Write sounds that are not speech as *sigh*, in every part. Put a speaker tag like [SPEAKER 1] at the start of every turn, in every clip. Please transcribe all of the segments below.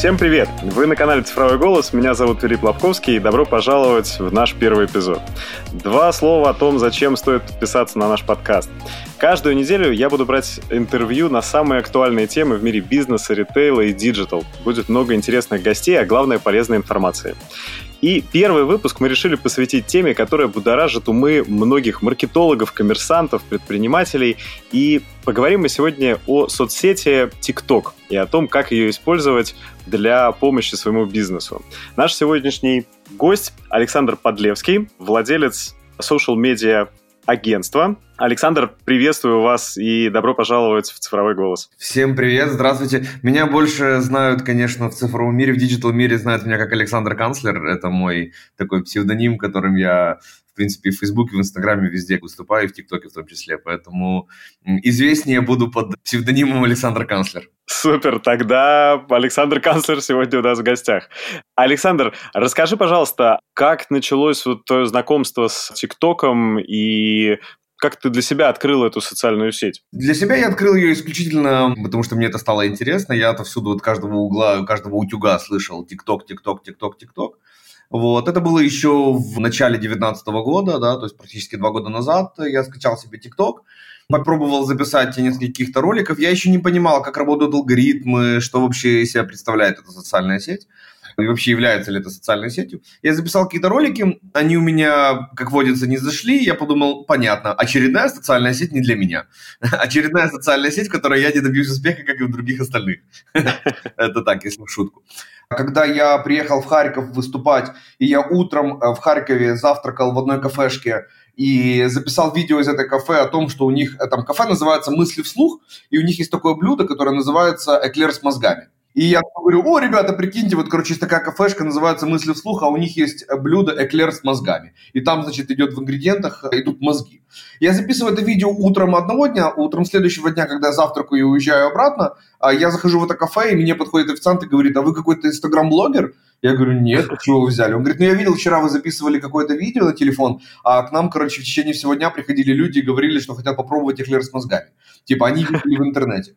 [SPEAKER 1] Всем привет! Вы на канале Цифровой голос, меня зовут Филипп Лобковский, и добро пожаловать в наш первый эпизод. Два слова о том, зачем стоит подписаться на наш подкаст. Каждую неделю я буду брать интервью на самые актуальные темы в мире бизнеса, ритейла и digital. Будет много интересных гостей, а главное полезной информации. И первый выпуск мы решили посвятить теме, которая будоражит умы многих маркетологов, коммерсантов, предпринимателей. И поговорим мы сегодня о соцсети TikTok и о том, как ее использовать для помощи своему бизнесу. Наш сегодняшний гость Александр Подлевский, владелец social media агентства. Александр, приветствую вас и добро пожаловать в цифровой голос.
[SPEAKER 2] Всем привет, здравствуйте. Меня больше знают, конечно, в цифровом мире, в digital мире знают меня как Александр Канцлер. Это мой такой псевдоним, которым я в принципе, в Фейсбуке, в Инстаграме везде выступаю, и в ТикТоке в том числе. Поэтому известнее буду под псевдонимом Александр Канцлер.
[SPEAKER 1] Супер, тогда Александр Канцлер сегодня у нас в гостях. Александр, расскажи, пожалуйста, как началось вот твое знакомство с ТикТоком и как ты для себя открыл эту социальную сеть?
[SPEAKER 2] Для себя я открыл ее исключительно, потому что мне это стало интересно. Я отовсюду, от каждого угла, каждого утюга слышал ТикТок, ТикТок, ТикТок, ТикТок. Вот, это было еще в начале 2019 года, да, то есть практически два года назад я скачал себе ТикТок, попробовал записать несколько каких-то роликов. Я еще не понимал, как работают алгоритмы, что вообще из себя представляет эта социальная сеть и вообще является ли это социальной сетью. Я записал какие-то ролики, они у меня, как водится, не зашли, я подумал, понятно, очередная социальная сеть не для меня. *laughs* Очередная социальная сеть, в которой я не добьюсь успеха, как и в других остальных. *laughs* Это так, если в шутку. Когда я приехал в Харьков выступать, и я утром э, в Харькове завтракал в одной кафешке, и записал видео из этой кафе о том, что у них, э, там кафе называется «Мысли вслух», и у них есть такое блюдо, которое называется «Эклер с мозгами». И я говорю, о, ребята, прикиньте, вот, короче, есть такая кафешка, называется «Мысли вслух», а у них есть блюдо эклер с мозгами. И там, значит, идет в ингредиентах, э, идут мозги. Я записываю это видео утром одного дня, утром следующего дня, когда я завтракаю и уезжаю обратно, а я захожу в это кафе, и мне подходит официант и говорит, а вы какой-то инстаграм-блогер? Я говорю, нет, чего вы взяли? Он говорит, ну я видел, вчера вы записывали какое-то видео на телефон, а к нам, короче, в течение всего дня приходили люди и говорили, что хотят попробовать эклер с мозгами. Типа, они видели в интернете.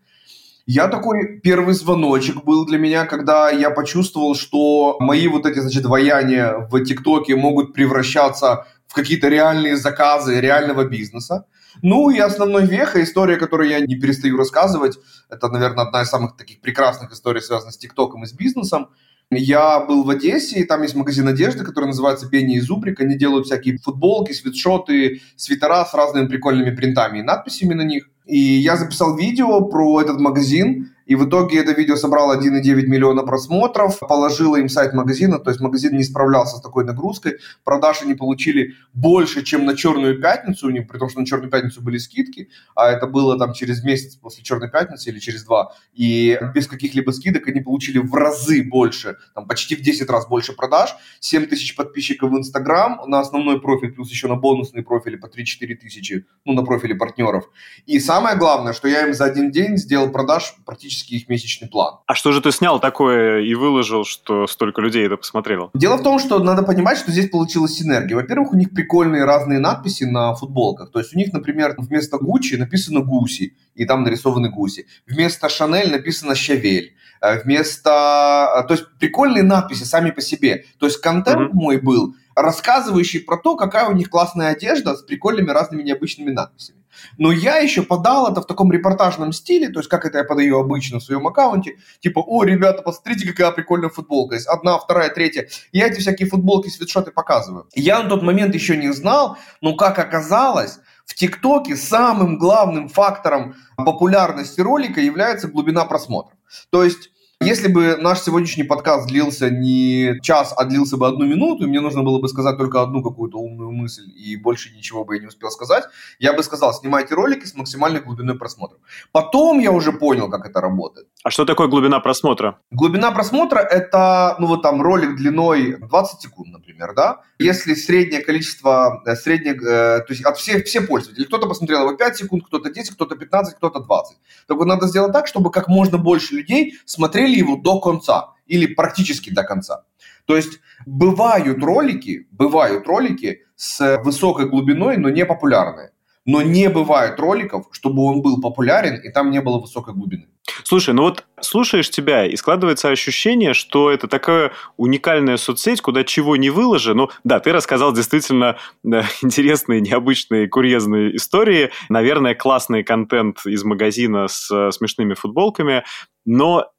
[SPEAKER 2] Я такой первый звоночек был для меня, когда я почувствовал, что мои вот эти, значит, ваяния в ТикТоке могут превращаться в какие-то реальные заказы реального бизнеса. Ну и основной веха, история, которую я не перестаю рассказывать, это, наверное, одна из самых таких прекрасных историй, связанных с ТикТоком и с бизнесом. Я был в Одессе, и там есть магазин одежды, который называется Пенни и Зубрик. Они делают всякие футболки, свитшоты, свитера с разными прикольными принтами и надписями на них. И я записал видео про этот магазин, и в итоге это видео собрало 1,9 миллиона просмотров, положило им сайт магазина, то есть магазин не справлялся с такой нагрузкой, продажи они получили больше, чем на Черную Пятницу, при том, что на Черную Пятницу были скидки, а это было там через месяц после Черной Пятницы или через два, и без каких-либо скидок они получили в разы больше, там почти в 10 раз больше продаж, 7 тысяч подписчиков в Инстаграм на основной профиль, плюс еще на бонусные профили по 3-4 тысячи, ну, на профиле партнеров. И самое главное, что я им за один день сделал продаж практически практически их месячный план.
[SPEAKER 1] А что же ты снял такое и выложил, что столько людей это посмотрело?
[SPEAKER 2] Дело в том, что надо понимать, что здесь получилась синергия. Во-первых, у них прикольные разные надписи на футболках. То есть у них, например, вместо Гуччи написано Гуси, и там нарисованы гуси. Вместо Шанель написано Щавель. Э, вместо... Э, то есть прикольные надписи сами по себе. То есть контент mm-hmm. мой был рассказывающий про то, какая у них классная одежда с прикольными разными необычными надписями. Но я еще подал это в таком репортажном стиле, то есть как это я подаю обычно в своем аккаунте, типа, о, ребята, посмотрите, какая прикольная футболка, есть одна, вторая, третья. Я эти всякие футболки, свитшоты показываю. Я на тот момент еще не знал, но как оказалось, в ТикТоке самым главным фактором популярности ролика является глубина просмотров. То есть если бы наш сегодняшний подкаст длился не час, а длился бы одну минуту, и мне нужно было бы сказать только одну какую-то умную мысль, и больше ничего бы я не успел сказать, я бы сказал, снимайте ролики с максимальной глубиной просмотра. Потом я уже понял, как это работает.
[SPEAKER 1] А что такое глубина просмотра?
[SPEAKER 2] Глубина просмотра – это, ну вот там, ролик длиной 20 секунд, например, да? Если среднее количество, э, среднее, э, то есть от всех, все пользователи, кто-то посмотрел его 5 секунд, кто-то 10, кто-то 15, кто-то 20. Так вот, надо сделать так, чтобы как можно больше людей смотрели его до конца или практически до конца. То есть бывают ролики, бывают ролики с высокой глубиной, но не популярные. Но не бывает роликов, чтобы он был популярен и там не было высокой глубины.
[SPEAKER 1] Слушай, ну вот слушаешь тебя, и складывается ощущение, что это такая уникальная соцсеть, куда чего не выложи. Ну, да, ты рассказал действительно да, *laughs* интересные, необычные, курьезные истории. Наверное, классный контент из магазина с э, смешными футболками. Но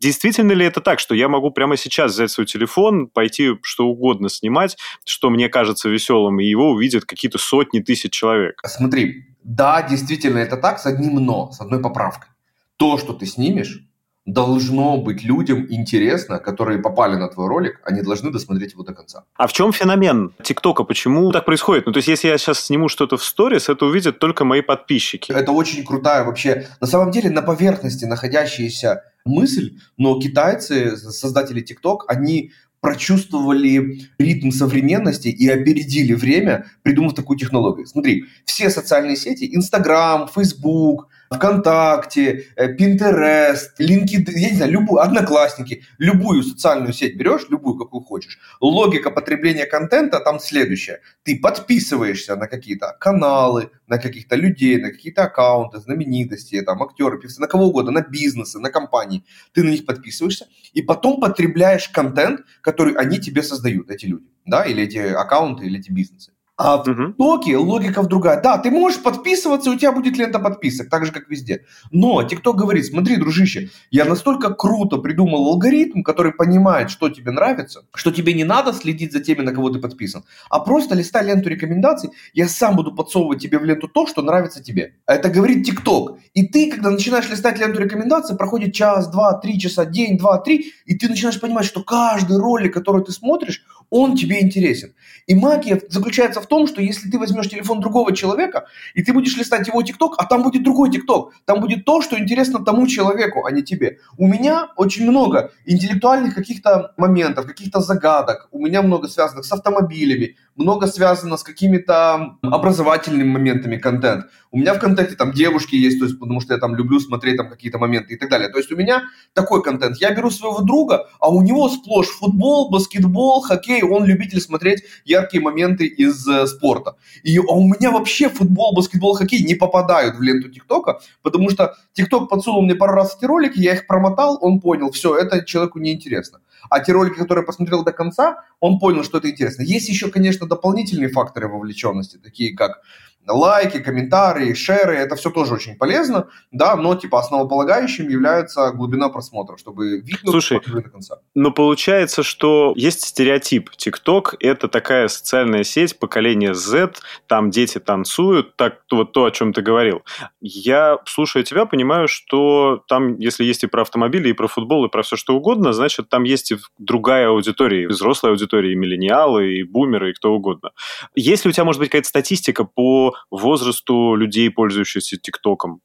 [SPEAKER 1] Действительно ли это так, что я могу прямо сейчас взять свой телефон, пойти что угодно снимать, что мне кажется веселым, и его увидят какие-то сотни тысяч человек?
[SPEAKER 2] Смотри, да, действительно это так, с одним но, с одной поправкой. То, что ты снимешь, должно быть людям интересно, которые попали на твой ролик, они должны досмотреть его до конца.
[SPEAKER 1] А в чем феномен ТикТока? Почему так происходит? Ну, то есть, если я сейчас сниму что-то в сторис, это увидят только мои подписчики.
[SPEAKER 2] Это очень крутая вообще. На самом деле, на поверхности находящаяся мысль, но китайцы, создатели ТикТок, они прочувствовали ритм современности и опередили время, придумав такую технологию. Смотри, все социальные сети, Инстаграм, Фейсбук, ВКонтакте, Пинтерест, э, LinkedIn, я не знаю, любую, Одноклассники, любую социальную сеть берешь, любую, какую хочешь. Логика потребления контента там следующая. Ты подписываешься на какие-то каналы, на каких-то людей, на какие-то аккаунты, знаменитости, там, актеры, певцы, на кого угодно, на бизнесы, на компании. Ты на них подписываешься, и потом потребляешь контент, который они тебе создают, эти люди, да, или эти аккаунты, или эти бизнесы. А в ТикТоке логика в другая. Да, ты можешь подписываться, у тебя будет лента подписок, так же, как везде. Но ТикТок говорит, смотри, дружище, я настолько круто придумал алгоритм, который понимает, что тебе нравится, что тебе не надо следить за теми, на кого ты подписан, а просто листай ленту рекомендаций, я сам буду подсовывать тебе в ленту то, что нравится тебе. Это говорит ТикТок. И ты, когда начинаешь листать ленту рекомендаций, проходит час, два, три часа, день, два, три, и ты начинаешь понимать, что каждый ролик, который ты смотришь, он тебе интересен. И магия заключается в том, что если ты возьмешь телефон другого человека, и ты будешь листать его ТикТок, а там будет другой ТикТок, там будет то, что интересно тому человеку, а не тебе. У меня очень много интеллектуальных каких-то моментов, каких-то загадок. У меня много связанных с автомобилями, много связано с какими-то образовательными моментами контент. У меня в контенте там девушки есть, то есть, потому что я там люблю смотреть там какие-то моменты и так далее. То есть у меня такой контент. Я беру своего друга, а у него сплошь футбол, баскетбол, хоккей. Он любитель смотреть яркие моменты из э, спорта. И, а у меня вообще футбол, баскетбол, хоккей не попадают в ленту ТикТока, потому что ТикТок подсунул мне пару раз эти ролики, я их промотал, он понял, все, это человеку неинтересно. А те ролики, которые я посмотрел до конца, он понял, что это интересно. Есть еще, конечно, дополнительные факторы вовлеченности, такие как лайки, комментарии, шеры, это все тоже очень полезно, да, но типа основополагающим является глубина просмотра, чтобы видно
[SPEAKER 1] Слушай, до конца. Но получается, что есть стереотип. ТикТок – это такая социальная сеть поколения Z, там дети танцуют, так вот то, о чем ты говорил. Я, слушая тебя, понимаю, что там, если есть и про автомобили, и про футбол, и про все что угодно, значит, там есть и другая аудитория, и взрослая аудитория, и миллениалы, и бумеры, и кто угодно. Есть ли у тебя, может быть, какая-то статистика по возрасту людей, пользующихся ТикТоком?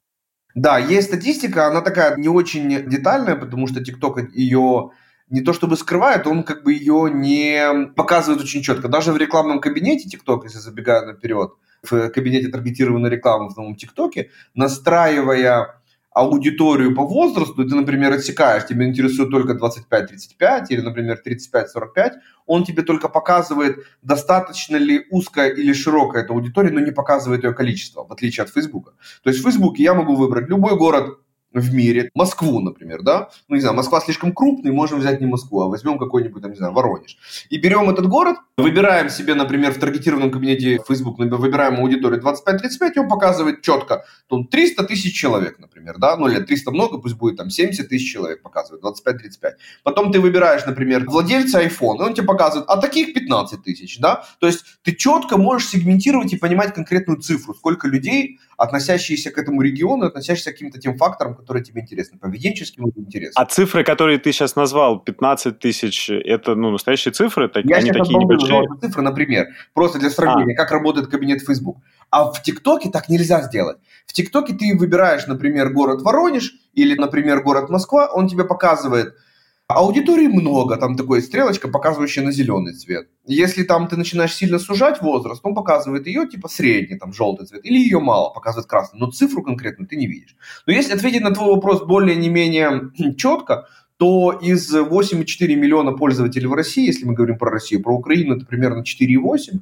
[SPEAKER 2] Да, есть статистика, она такая не очень детальная, потому что ТикТок ее не то чтобы скрывает, он как бы ее не показывает очень четко. Даже в рекламном кабинете ТикТок, если забегая наперед, в кабинете таргетированной рекламы в новом ТикТоке, настраивая аудиторию по возрасту, ты, например, отсекаешь, тебе интересует только 25-35 или, например, 35-45, он тебе только показывает, достаточно ли узкая или широкая эта аудитория, но не показывает ее количество, в отличие от Фейсбука. То есть в Фейсбуке я могу выбрать любой город в мире, Москву, например, да, ну, не знаю, Москва слишком крупный, можем взять не Москву, а возьмем какой-нибудь, там, не знаю, Воронеж. И берем этот город, выбираем себе, например, в таргетированном кабинете Facebook, выбираем аудиторию 25-35, и он показывает четко, то 300 тысяч человек, например, да, ну, или 300 много, пусть будет там 70 тысяч человек показывает, 25-35. Потом ты выбираешь, например, владельца iPhone, и он тебе показывает, а таких 15 тысяч, да, то есть ты четко можешь сегментировать и понимать конкретную цифру, сколько людей, относящиеся к этому региону, относящиеся к каким-то тем факторам, которые тебе интересны, поведенческим интересам.
[SPEAKER 1] А цифры, которые ты сейчас назвал, 15 тысяч, это ну, настоящие цифры? Так, Я они такие небольшие?
[SPEAKER 2] цифры, например, просто для сравнения, а. как работает кабинет Facebook. А в ТикТоке так нельзя сделать. В ТикТоке ты выбираешь, например, город Воронеж или, например, город Москва, он тебе показывает – Аудитории много, там такой стрелочка, показывающая на зеленый цвет. Если там ты начинаешь сильно сужать возраст, он показывает ее типа средний, там желтый цвет, или ее мало, показывает красный, но цифру конкретную ты не видишь. Но если ответить на твой вопрос более не менее четко, то из 8,4 миллиона пользователей в России, если мы говорим про Россию, про Украину это примерно 4,8,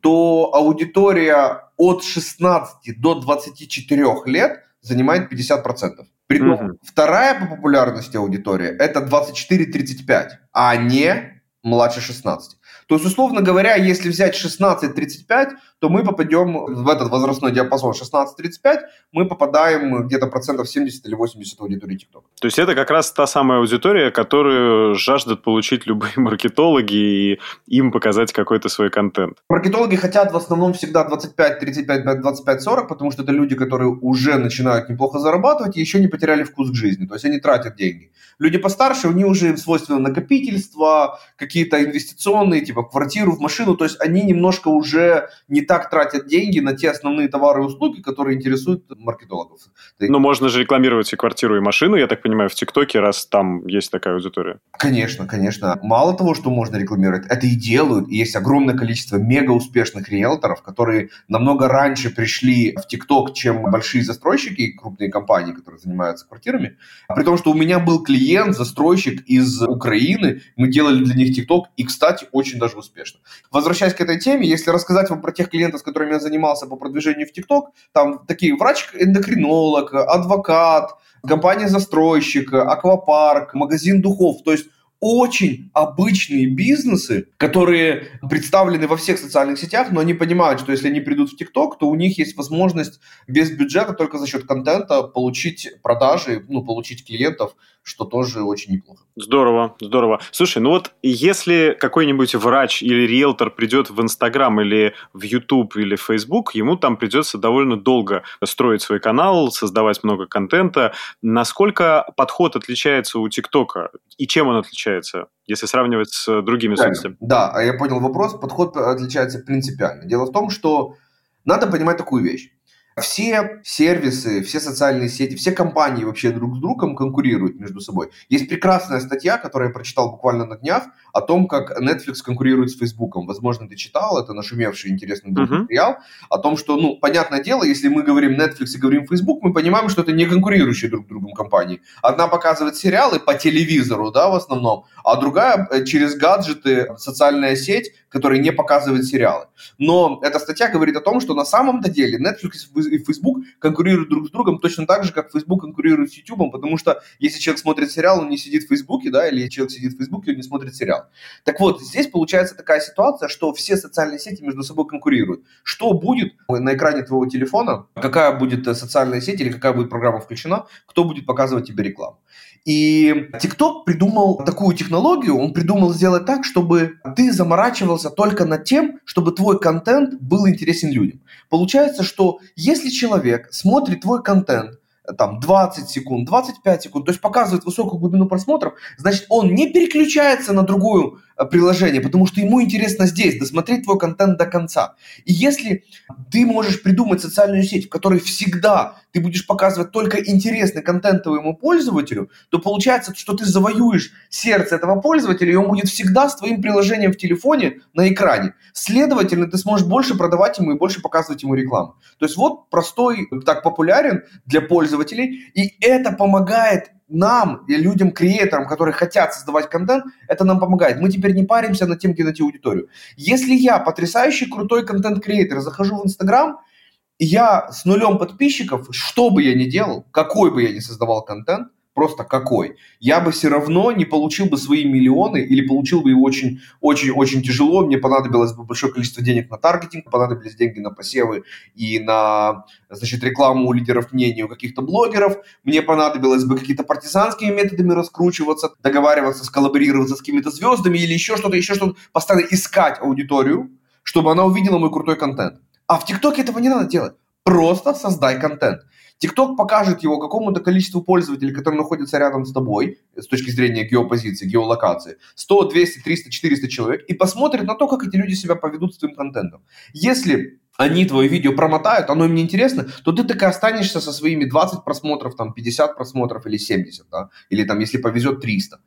[SPEAKER 2] то аудитория от 16 до 24 лет занимает 50%. Притом угу. вторая по популярности аудитория это 24-35, а не младше 16. То есть, условно говоря, если взять 16-35, то мы попадем в этот возрастной диапазон 16-35, мы попадаем где-то процентов 70 или 80 аудитории TikTok.
[SPEAKER 1] То есть это как раз та самая аудитория, которую жаждут получить любые *laughs* маркетологи и им показать какой-то свой контент.
[SPEAKER 2] Маркетологи хотят в основном всегда 25, 35, 25, 40, потому что это люди, которые уже начинают неплохо зарабатывать и еще не потеряли вкус к жизни. То есть они тратят деньги. Люди постарше, у них уже свойственно накопительство, какие-то инвестиционные, типа квартиру, в машину. То есть они немножко уже не так тратят деньги на те основные товары и услуги, которые интересуют маркетологов.
[SPEAKER 1] Ну, можно же рекламировать и квартиру, и машину, я так понимаю, в ТикТоке, раз там есть такая аудитория.
[SPEAKER 2] Конечно, конечно. Мало того, что можно рекламировать, это и делают. И есть огромное количество мега успешных риэлторов, которые намного раньше пришли в ТикТок, чем большие застройщики и крупные компании, которые занимаются квартирами. При том, что у меня был клиент, застройщик из Украины, мы делали для них ТикТок, и, кстати, очень даже успешно. Возвращаясь к этой теме, если рассказать вам про тех клиентов, с которыми я занимался по продвижению в ТикТок, там такие врач-эндокринолог, адвокат, компания-застройщик, аквапарк, магазин духов. То есть очень обычные бизнесы, которые представлены во всех социальных сетях, но они понимают, что если они придут в ТикТок, то у них есть возможность без бюджета только за счет контента получить продажи, ну, получить клиентов, что тоже очень неплохо.
[SPEAKER 1] Здорово, здорово. Слушай, ну вот если какой-нибудь врач или риэлтор придет в Инстаграм или в Ютуб или в Фейсбук, ему там придется довольно долго строить свой канал, создавать много контента. Насколько подход отличается у ТикТока и чем он отличается? если сравнивать с другими
[SPEAKER 2] да,
[SPEAKER 1] соцсетями.
[SPEAKER 2] Да, я понял вопрос. Подход отличается принципиально. Дело в том, что надо понимать такую вещь. Все сервисы, все социальные сети, все компании вообще друг с другом конкурируют между собой. Есть прекрасная статья, которую я прочитал буквально на днях, о том, как Netflix конкурирует с Facebook. Возможно, ты читал, это нашумевший интересный uh-huh. материал, о том, что, ну, понятное дело, если мы говорим Netflix и говорим Facebook, мы понимаем, что это не конкурирующие друг с другом компании. Одна показывает сериалы по телевизору, да, в основном, а другая э, через гаджеты, социальная сеть, которая не показывает сериалы. Но эта статья говорит о том, что на самом-то деле Netflix и Facebook конкурируют друг с другом точно так же, как Facebook конкурирует с YouTube, потому что если человек смотрит сериал, он не сидит в Facebook, да, или человек сидит в Facebook, он не смотрит сериал. Так вот, здесь получается такая ситуация, что все социальные сети между собой конкурируют. Что будет на экране твоего телефона, какая будет э, социальная сеть или какая будет программа включена, кто будет показывать тебе рекламу. И TikTok придумал такую технологию, он придумал сделать так, чтобы ты заморачивался только над тем, чтобы твой контент был интересен людям. Получается, что если человек смотрит твой контент, там 20 секунд, 25 секунд, то есть показывает высокую глубину просмотров, значит, он не переключается на другую приложение, потому что ему интересно здесь досмотреть твой контент до конца. И если ты можешь придумать социальную сеть, в которой всегда ты будешь показывать только интересный контент твоему пользователю, то получается, что ты завоюешь сердце этого пользователя, и он будет всегда с твоим приложением в телефоне на экране. Следовательно, ты сможешь больше продавать ему и больше показывать ему рекламу. То есть вот простой, так популярен для пользователей, и это помогает нам, людям, креаторам, которые хотят создавать контент, это нам помогает. Мы теперь не паримся над тем, где найти аудиторию. Если я, потрясающий крутой контент-креатор, захожу в Инстаграм, я с нулем подписчиков, что бы я ни делал, какой бы я ни создавал контент, просто какой, я бы все равно не получил бы свои миллионы или получил бы его очень-очень-очень тяжело. Мне понадобилось бы большое количество денег на таргетинг, понадобились деньги на посевы и на, значит, рекламу у лидеров мнений, у каких-то блогеров. Мне понадобилось бы какие-то партизанскими методами раскручиваться, договариваться, сколлаборироваться с какими-то звездами или еще что-то, еще что-то, постоянно искать аудиторию, чтобы она увидела мой крутой контент. А в ТикТоке этого не надо делать. Просто создай контент. TikTok покажет его какому-то количеству пользователей, которые находятся рядом с тобой, с точки зрения геопозиции, геолокации, 100, 200, 300, 400 человек, и посмотрит на то, как эти люди себя поведут с твоим контентом. Если они твое видео промотают, оно им не интересно, то ты так и останешься со своими 20 просмотров, там, 50 просмотров или 70, да? или там, если повезет, 300.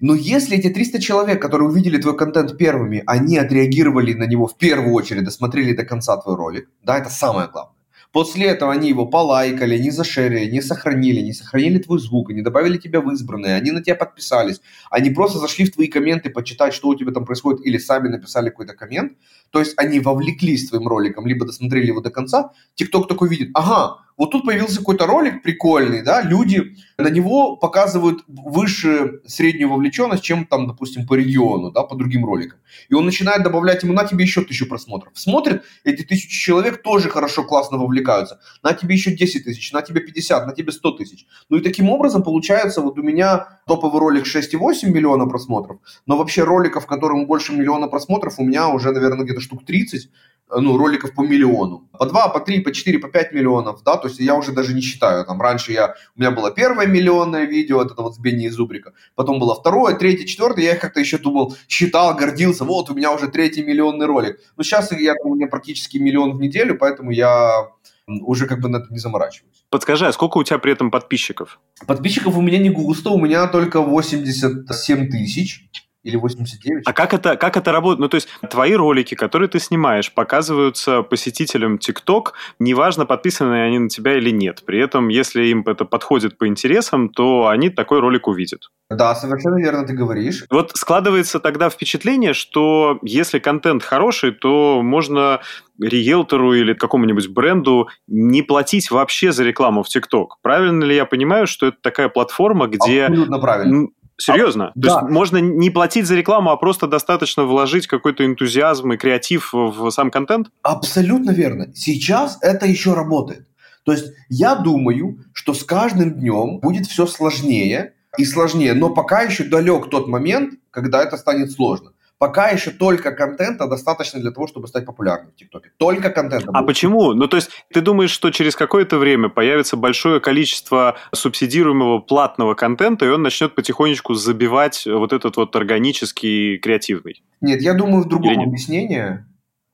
[SPEAKER 2] Но если эти 300 человек, которые увидели твой контент первыми, они отреагировали на него в первую очередь, досмотрели до конца твой ролик, да, это самое главное. После этого они его полайкали, не зашерили, не сохранили, не сохранили твой звук, не добавили тебя в избранные, они на тебя подписались, они просто зашли в твои комменты почитать, что у тебя там происходит, или сами написали какой-то коммент, то есть они вовлеклись своим роликом, либо досмотрели его до конца, TikTok такой видит, ага, вот тут появился какой-то ролик прикольный, да, люди на него показывают выше среднюю вовлеченность, чем там, допустим, по региону, да, по другим роликам. И он начинает добавлять ему, на тебе еще тысячу просмотров. Смотрит, эти тысячи человек тоже хорошо, классно вовлекаются. На тебе еще 10 тысяч, на тебе 50, на тебе 100 тысяч. Ну и таким образом получается, вот у меня топовый ролик 6,8 миллиона просмотров, но вообще роликов, которым больше миллиона просмотров, у меня уже, наверное, где-то штук 30, ну, роликов по миллиону. По 2, по 3, по 4, по 5 миллионов, да, то есть я уже даже не считаю. Там раньше я, у меня было первое миллионное видео, это вот с Бенни и Зубрика, потом было второе, третье, четвертое, я их как-то еще думал, считал, гордился, вот у меня уже третий миллионный ролик. Но сейчас я, у меня практически миллион в неделю, поэтому я уже как бы на это не заморачиваюсь.
[SPEAKER 1] Подскажи, а сколько у тебя при этом подписчиков?
[SPEAKER 2] Подписчиков у меня не густо, у меня только 87 тысяч или 89.
[SPEAKER 1] А как это, как это работает? Ну, то есть, твои ролики, которые ты снимаешь, показываются посетителям TikTok, неважно, подписаны они на тебя или нет. При этом, если им это подходит по интересам, то они такой ролик увидят.
[SPEAKER 2] Да, совершенно верно ты говоришь.
[SPEAKER 1] Вот складывается тогда впечатление, что если контент хороший, то можно риэлтору или какому-нибудь бренду не платить вообще за рекламу в TikTok. Правильно ли я понимаю, что это такая платформа, где...
[SPEAKER 2] Абсолютно правильно.
[SPEAKER 1] Серьезно? А, То да. есть можно не платить за рекламу, а просто достаточно вложить какой-то энтузиазм и креатив в сам контент?
[SPEAKER 2] Абсолютно верно. Сейчас это еще работает. То есть я думаю, что с каждым днем будет все сложнее и сложнее, но пока еще далек тот момент, когда это станет сложно. Пока еще только контента достаточно для того, чтобы стать популярным в ТикТоке. Только контента.
[SPEAKER 1] А почему? Ну, то есть, ты думаешь, что через какое-то время появится большое количество субсидируемого платного контента, и он начнет потихонечку забивать вот этот вот органический, креативный?
[SPEAKER 2] Нет, я думаю в другом объяснении.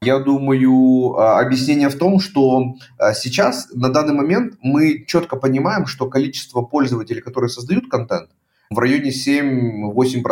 [SPEAKER 2] Я думаю, а, объяснение в том, что а, сейчас, на данный момент, мы четко понимаем, что количество пользователей, которые создают контент, в районе 7-8%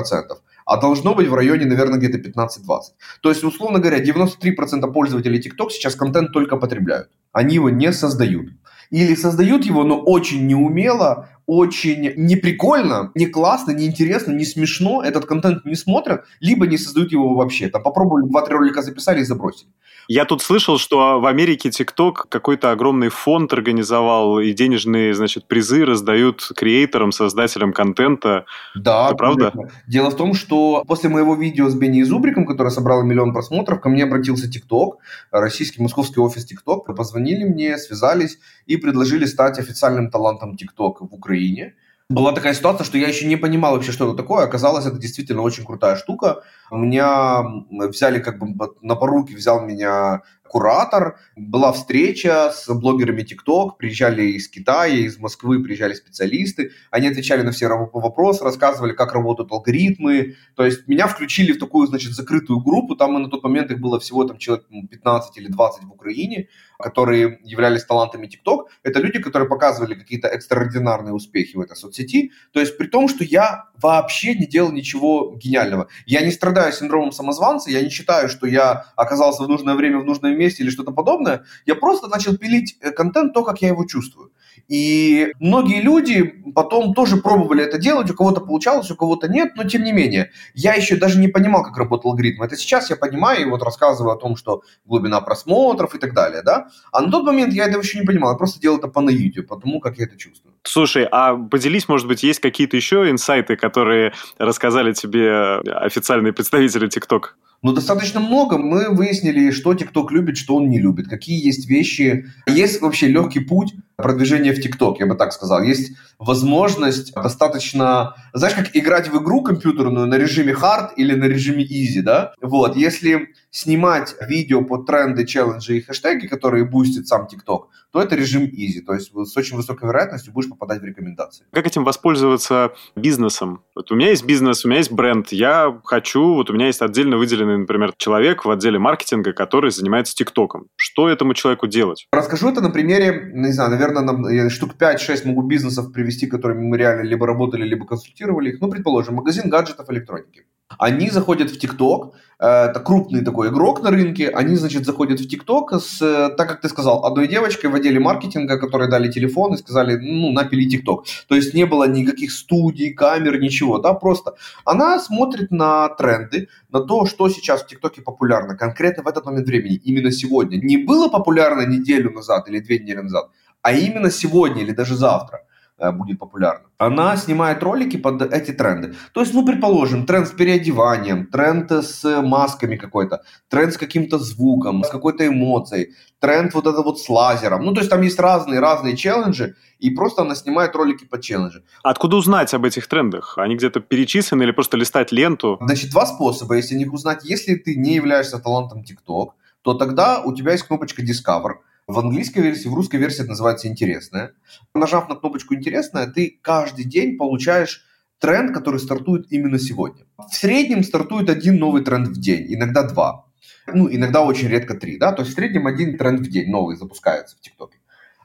[SPEAKER 2] а должно быть в районе, наверное, где-то 15-20. То есть, условно говоря, 93% пользователей TikTok сейчас контент только потребляют. Они его не создают. Или создают его, но очень неумело, очень не прикольно, не классно, не интересно, не смешно, этот контент не смотрят, либо не создают его вообще. Там попробовали, два-три ролика записали и забросили.
[SPEAKER 1] Я тут слышал, что в Америке TikTok какой-то огромный фонд организовал, и денежные, значит, призы раздают креаторам, создателям контента.
[SPEAKER 2] Да, Это правда? Дело в том, что после моего видео с Бенни Зубриком, которое собрало миллион просмотров, ко мне обратился TikTok, российский московский офис TikTok, позвонили мне, связались и предложили стать официальным талантом TikTok в Украине была такая ситуация, что я еще не понимал вообще, что это такое. Оказалось, это действительно очень крутая штука. У меня взяли как бы на поруки, взял меня куратор, была встреча с блогерами TikTok, приезжали из Китая, из Москвы приезжали специалисты, они отвечали на все вопросы, рассказывали, как работают алгоритмы, то есть меня включили в такую, значит, закрытую группу, там на тот момент их было всего там человек 15 или 20 в Украине, которые являлись талантами TikTok, это люди, которые показывали какие-то экстраординарные успехи в этой соцсети, то есть при том, что я вообще не делал ничего гениального. Я не страдаю синдромом самозванца, я не считаю, что я оказался в нужное время в нужном месте или что-то подобное, я просто начал пилить э, контент то, как я его чувствую. И многие люди потом тоже пробовали это делать, у кого-то получалось, у кого-то нет, но тем не менее, я еще даже не понимал, как работал алгоритм. Это сейчас я понимаю и вот рассказываю о том, что глубина просмотров и так далее, да. А на тот момент я этого еще не понимал, я просто делал это по наитию, потому как я это чувствую.
[SPEAKER 1] Слушай, а поделись, может быть, есть какие-то еще инсайты, которые рассказали тебе официальные представители TikTok?
[SPEAKER 2] Ну, достаточно много. Мы выяснили, что TikTok любит, что он не любит, какие есть вещи. Есть вообще легкий путь продвижения в TikTok, я бы так сказал. Есть возможность достаточно, знаешь, как играть в игру компьютерную на режиме hard или на режиме easy, да? Вот, если снимать видео под тренды, челленджи и хэштеги, которые бустит сам TikTok, то это режим easy, то есть с очень высокой вероятностью будешь попадать в рекомендации.
[SPEAKER 1] Как этим воспользоваться бизнесом? Вот у меня есть бизнес, у меня есть бренд, я хочу, вот у меня есть отдельно выделенный, например, человек в отделе маркетинга, который занимается ТикТоком. Что этому человеку делать?
[SPEAKER 2] Расскажу это на примере, не знаю, наверное, на, штук 5-6 могу бизнесов привести, которыми мы реально либо работали, либо консультировали их. Ну, предположим, магазин гаджетов электроники. Они заходят в ТикТок, э, это крупный такой игрок на рынке, они, значит, заходят в ТикТок с, э, так как ты сказал, одной девочкой в отделе маркетинга, которой дали телефон и сказали, ну, напили ТикТок. То есть не было никаких студий, камер, ничего, да, просто она смотрит на тренды, на то, что сейчас в ТикТоке популярно, конкретно в этот момент времени, именно сегодня. Не было популярно неделю назад или две недели назад, а именно сегодня или даже завтра. Э, будет популярна. Она снимает ролики под эти тренды. То есть, ну, предположим, тренд с переодеванием, тренд с масками какой-то, тренд с каким-то звуком, с какой-то эмоцией, тренд вот это вот с лазером. Ну, то есть там есть разные-разные челленджи, и просто она снимает ролики под челленджи.
[SPEAKER 1] Откуда узнать об этих трендах? Они где-то перечислены или просто листать ленту?
[SPEAKER 2] Значит, два способа, если них узнать. Если ты не являешься талантом TikTok, то тогда у тебя есть кнопочка Discover – в английской версии, в русской версии это называется «Интересное». Нажав на кнопочку «Интересное», ты каждый день получаешь тренд, который стартует именно сегодня. В среднем стартует один новый тренд в день, иногда два. Ну, иногда очень редко три, да, то есть в среднем один тренд в день новый запускается в ТикТоке.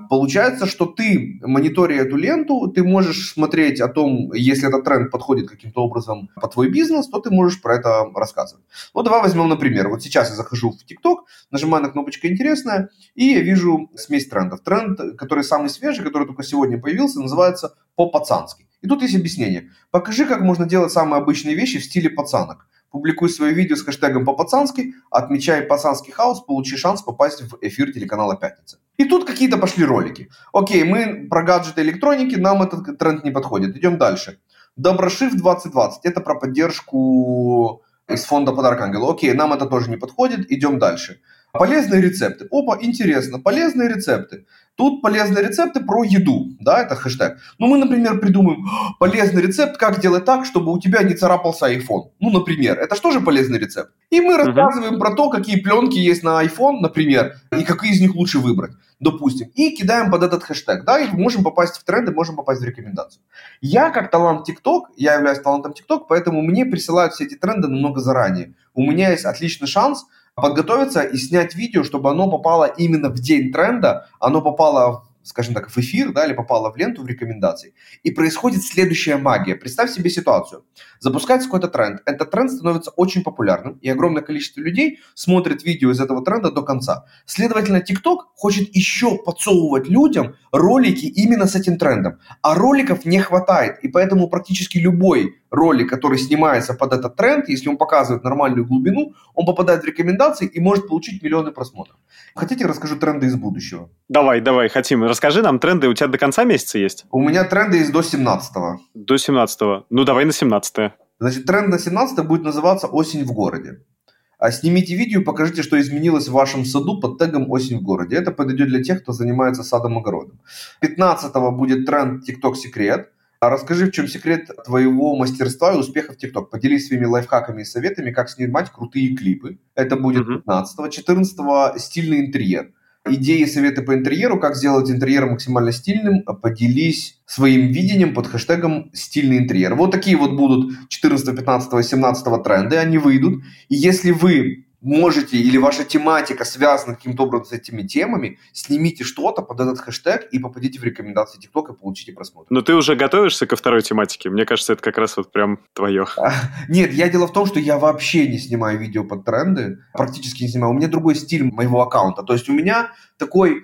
[SPEAKER 2] Получается, что ты, мониторя эту ленту, ты можешь смотреть о том, если этот тренд подходит каким-то образом по твой бизнес, то ты можешь про это рассказывать. Вот давай возьмем, например, вот сейчас я захожу в ТикТок, нажимаю на кнопочку «Интересное», и я вижу смесь трендов. Тренд, который самый свежий, который только сегодня появился, называется «По-пацански». И тут есть объяснение. Покажи, как можно делать самые обычные вещи в стиле пацанок. Публикуй свое видео с хэштегом по-пацански, отмечай пацанский хаос, получи шанс попасть в эфир телеканала «Пятница». И тут какие-то пошли ролики. Окей, мы про гаджеты электроники, нам этот тренд не подходит. Идем дальше. Доброшив 2020. Это про поддержку из фонда «Подарок ангелу». Окей, нам это тоже не подходит. Идем дальше. Полезные рецепты. Опа, интересно, полезные рецепты. Тут полезные рецепты про еду, да, это хэштег. Ну, мы, например, придумаем полезный рецепт, как делать так, чтобы у тебя не царапался iPhone. Ну, например, это что же полезный рецепт? И мы рассказываем uh-huh. про то, какие пленки есть на iPhone, например, и какие из них лучше выбрать, допустим. И кидаем под этот хэштег, да, и можем попасть в тренды, можем попасть в рекомендацию. Я, как талант TikTok, я являюсь талантом TikTok, поэтому мне присылают все эти тренды намного заранее. У меня есть отличный шанс подготовиться и снять видео, чтобы оно попало именно в день тренда, оно попало скажем так, в эфир, да, или попало в ленту, в рекомендации. И происходит следующая магия. Представь себе ситуацию. Запускается какой-то тренд. Этот тренд становится очень популярным, и огромное количество людей смотрит видео из этого тренда до конца. Следовательно, TikTok хочет еще подсовывать людям ролики именно с этим трендом. А роликов не хватает, и поэтому практически любой ролик, который снимается под этот тренд, если он показывает нормальную глубину, он попадает в рекомендации и может получить миллионы просмотров. Хотите, расскажу тренды из будущего?
[SPEAKER 1] Давай, давай, хотим. Расскажи нам тренды. У тебя до конца месяца есть?
[SPEAKER 2] У меня тренды есть до 17-го.
[SPEAKER 1] До 17-го. Ну, давай на 17-е.
[SPEAKER 2] Значит, тренд на 17 будет называться «Осень в городе». А снимите видео и покажите, что изменилось в вашем саду под тегом «Осень в городе». Это подойдет для тех, кто занимается садом-огородом. 15 будет тренд TikTok секрет. А расскажи, в чем секрет твоего мастерства и успеха в ТикТок. Поделись своими лайфхаками и советами, как снимать крутые клипы. Это будет 15-го. 14-го стильный интерьер. Идеи советы по интерьеру, как сделать интерьер максимально стильным, поделись своим видением под хэштегом «стильный интерьер». Вот такие вот будут 14, 15, 17 тренды, они выйдут. И если вы можете или ваша тематика связана каким-то образом с этими темами, снимите что-то под этот хэштег и попадите в рекомендации TikTok и получите просмотр.
[SPEAKER 1] Но ты уже готовишься ко второй тематике? Мне кажется, это как раз вот прям твое. А,
[SPEAKER 2] нет, я дело в том, что я вообще не снимаю видео под тренды, практически не снимаю. У меня другой стиль моего аккаунта. То есть у меня такой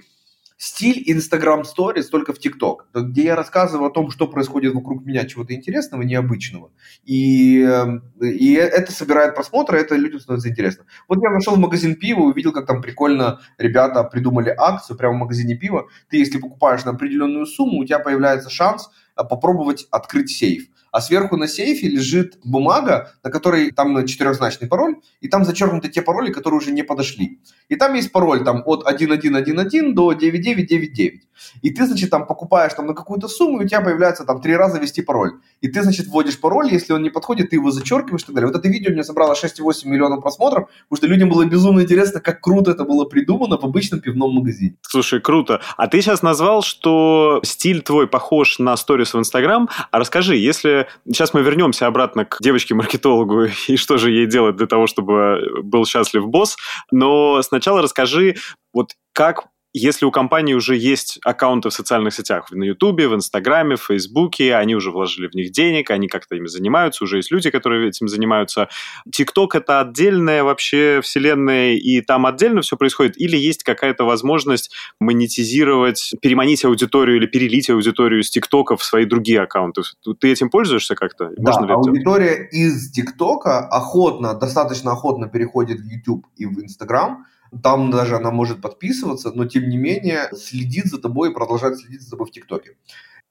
[SPEAKER 2] стиль Instagram Stories только в TikTok, где я рассказываю о том, что происходит вокруг меня, чего-то интересного, необычного. И, эм, и это собирает просмотры, это людям становится интересно. Вот я нашел в магазин пива, увидел, как там прикольно ребята придумали акцию прямо в магазине пива. Ты, если покупаешь на определенную сумму, у тебя появляется шанс э, попробовать открыть сейф а сверху на сейфе лежит бумага, на которой там четырехзначный пароль, и там зачеркнуты те пароли, которые уже не подошли. И там есть пароль там от 1111 до 9999. И ты, значит, там покупаешь там на какую-то сумму, и у тебя появляется там три раза ввести пароль. И ты, значит, вводишь пароль, если он не подходит, ты его зачеркиваешь и так далее. Вот это видео у меня собрало 6,8 миллионов просмотров, потому что людям было безумно интересно, как круто это было придумано в обычном пивном магазине.
[SPEAKER 1] Слушай, круто. А ты сейчас назвал, что стиль твой похож на сторис в Инстаграм. А расскажи, если... Сейчас мы вернемся обратно к девочке-маркетологу и что же ей делать для того, чтобы был счастлив босс. Но сначала расскажи, вот как если у компании уже есть аккаунты в социальных сетях, на Ютубе, в Инстаграме, в Фейсбуке, они уже вложили в них денег, они как-то ими занимаются, уже есть люди, которые этим занимаются. ТикТок — это отдельная вообще вселенная, и там отдельно все происходит, или есть какая-то возможность монетизировать, переманить аудиторию или перелить аудиторию с ТикТока в свои другие аккаунты? Ты этим пользуешься как-то?
[SPEAKER 2] Да, Можно ли аудитория из ТикТока охотно, достаточно охотно переходит в YouTube и в Инстаграм, там даже она может подписываться, но тем не менее следит за тобой и продолжает следить за тобой в ТикТоке.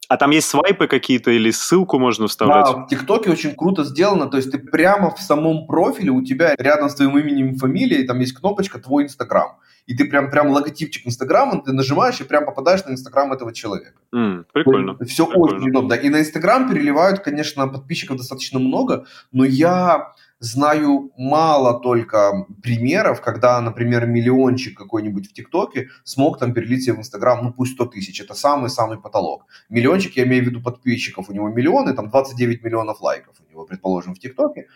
[SPEAKER 1] А там есть свайпы какие-то или ссылку можно вставлять?
[SPEAKER 2] Да, в ТикТоке очень круто сделано. То есть ты прямо в самом профиле, у тебя рядом с твоим именем и фамилией, там есть кнопочка «Твой Инстаграм». И ты прям, прям логотипчик Инстаграма, ты нажимаешь и прям попадаешь на Инстаграм этого человека.
[SPEAKER 1] Mm, прикольно.
[SPEAKER 2] Все прикольно. очень удобно. И на Инстаграм переливают, конечно, подписчиков достаточно много, но я Знаю мало только примеров, когда, например, миллиончик какой-нибудь в ТикТоке смог там перелить в Инстаграм, ну пусть 100 тысяч, это самый-самый потолок. Миллиончик, я имею в виду подписчиков, у него миллионы, там 29 миллионов лайков у него, предположим, в ТикТоке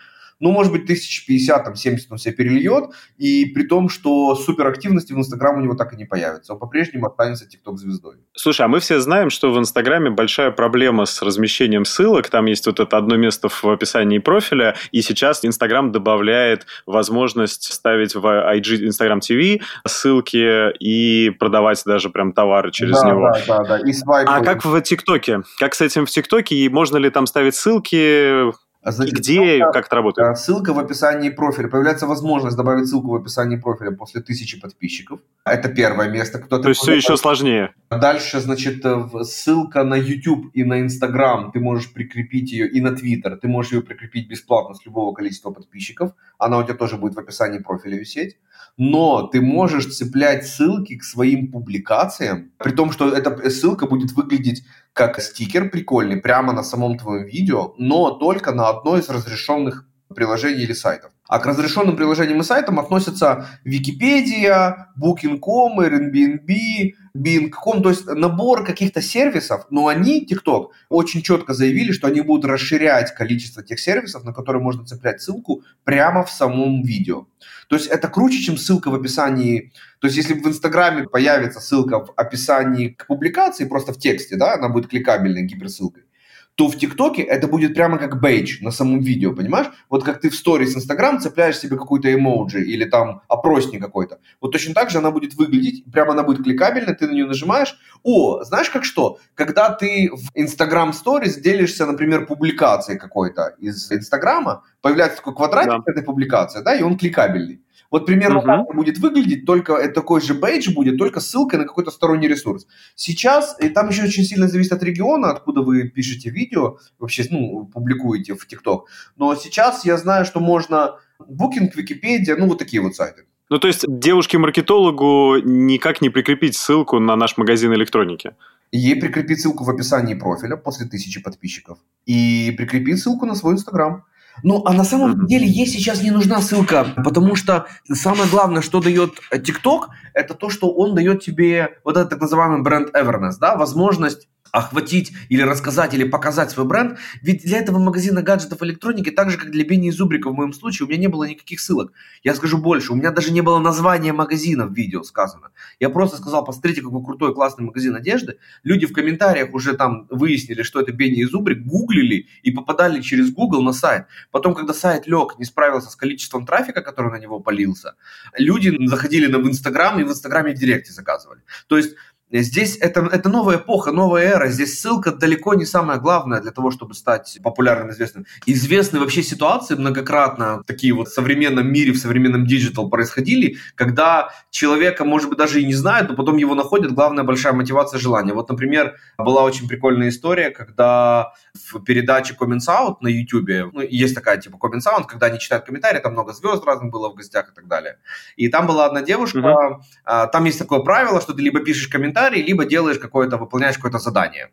[SPEAKER 2] ну, может быть, 1050, там, 70 он себя перельет, и при том, что суперактивности в Инстаграм у него так и не появится. Он по-прежнему останется ТикТок-звездой.
[SPEAKER 1] Слушай, а мы все знаем, что в Инстаграме большая проблема с размещением ссылок. Там есть вот это одно место в описании профиля, и сейчас Инстаграм добавляет возможность ставить в IG Instagram TV ссылки и продавать даже прям товары через
[SPEAKER 2] да,
[SPEAKER 1] него.
[SPEAKER 2] Да, да, да. И
[SPEAKER 1] а как в ТикТоке? Как с этим в ТикТоке? И можно ли там ставить ссылки? А и где, как это работает?
[SPEAKER 2] Ссылка в описании профиля. Появляется возможность добавить ссылку в описании профиля после тысячи подписчиков. Это первое место.
[SPEAKER 1] Кто-то То есть все еще сложнее.
[SPEAKER 2] Дальше, значит, э, ссылка на YouTube и на Instagram. Ты можешь прикрепить ее и на Twitter. Ты можешь ее прикрепить бесплатно с любого количества подписчиков. Она у тебя тоже будет в описании профиля висеть. Но ты можешь цеплять ссылки к своим публикациям, при том, что эта ссылка будет выглядеть как стикер прикольный прямо на самом твоем видео, но только на одно из разрешенных приложений или сайтов. А к разрешенным приложениям и сайтам относятся Википедия, Booking.com, Airbnb, Bing.com, то есть набор каких-то сервисов, но они, TikTok, очень четко заявили, что они будут расширять количество тех сервисов, на которые можно цеплять ссылку прямо в самом видео. То есть это круче, чем ссылка в описании. То есть если в Инстаграме появится ссылка в описании к публикации, просто в тексте, да, она будет кликабельной гиперссылкой, то в ТикТоке это будет прямо как бейдж на самом видео, понимаешь? Вот как ты в сторис Инстаграм цепляешь себе какую-то эмоджи или там опросник какой-то. Вот точно так же она будет выглядеть, прямо она будет кликабельная, ты на нее нажимаешь. О, знаешь как что? Когда ты в Инстаграм сторис делишься, например, публикацией какой-то из Инстаграма, появляется такой квадратик да. этой публикации, да, и он кликабельный. Вот примерно uh-huh. так будет выглядеть, только такой же бейдж будет, только ссылка на какой-то сторонний ресурс. Сейчас, и там еще очень сильно зависит от региона, откуда вы пишете видео, вообще, ну, публикуете в ТикТок. Но сейчас я знаю, что можно Booking, Википедия, ну, вот такие вот сайты.
[SPEAKER 1] Ну, то есть девушке-маркетологу никак не прикрепить ссылку на наш магазин электроники?
[SPEAKER 2] Ей прикрепить ссылку в описании профиля после тысячи подписчиков. И прикрепить ссылку на свой Инстаграм. Ну, а на самом деле ей сейчас не нужна ссылка, потому что самое главное, что дает TikTok, это то, что он дает тебе вот этот так называемый бренд awareness, да, возможность охватить или рассказать или показать свой бренд. Ведь для этого магазина гаджетов электроники, так же как для Бени и Зубрика в моем случае, у меня не было никаких ссылок. Я скажу больше, у меня даже не было названия магазина в видео сказано. Я просто сказал, посмотрите, какой крутой, классный магазин одежды. Люди в комментариях уже там выяснили, что это Бени и Зубрик, гуглили и попадали через Google на сайт. Потом, когда сайт лег, не справился с количеством трафика, который на него полился, люди заходили на в Инстаграм и в Инстаграме в Директе заказывали. То есть Здесь это, это новая эпоха, новая эра. Здесь ссылка далеко не самое главное для того, чтобы стать популярным, известным. Известны вообще ситуации многократно, такие вот в современном мире, в современном digital происходили, когда человека, может быть, даже и не знают, но потом его находят. Главная большая мотивация желания. Вот, например, была очень прикольная история, когда в передаче Comments Out на YouTube, ну, есть такая типа Comments Out, когда они читают комментарии, там много звезд разных было в гостях и так далее. И там была одна девушка, mm-hmm. там есть такое правило, что ты либо пишешь комментарий, комментарий, либо делаешь какое-то, выполняешь какое-то задание.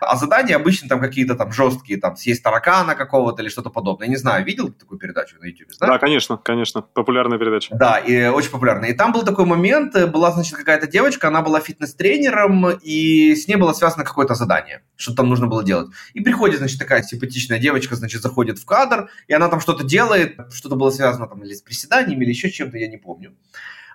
[SPEAKER 2] А задания обычно там какие-то там жесткие, там съесть таракана какого-то или что-то подобное. Я не знаю, видел такую передачу на YouTube?
[SPEAKER 1] Знаешь? Да, конечно, конечно. Популярная передача.
[SPEAKER 2] Да, и очень популярная. И там был такой момент, э, была, значит, какая-то девочка, она была фитнес-тренером, и с ней было связано какое-то задание, что там нужно было делать. И приходит, значит, такая симпатичная девочка, значит, заходит в кадр, и она там что-то делает, что-то было связано там или с приседаниями, или еще чем-то, я не помню.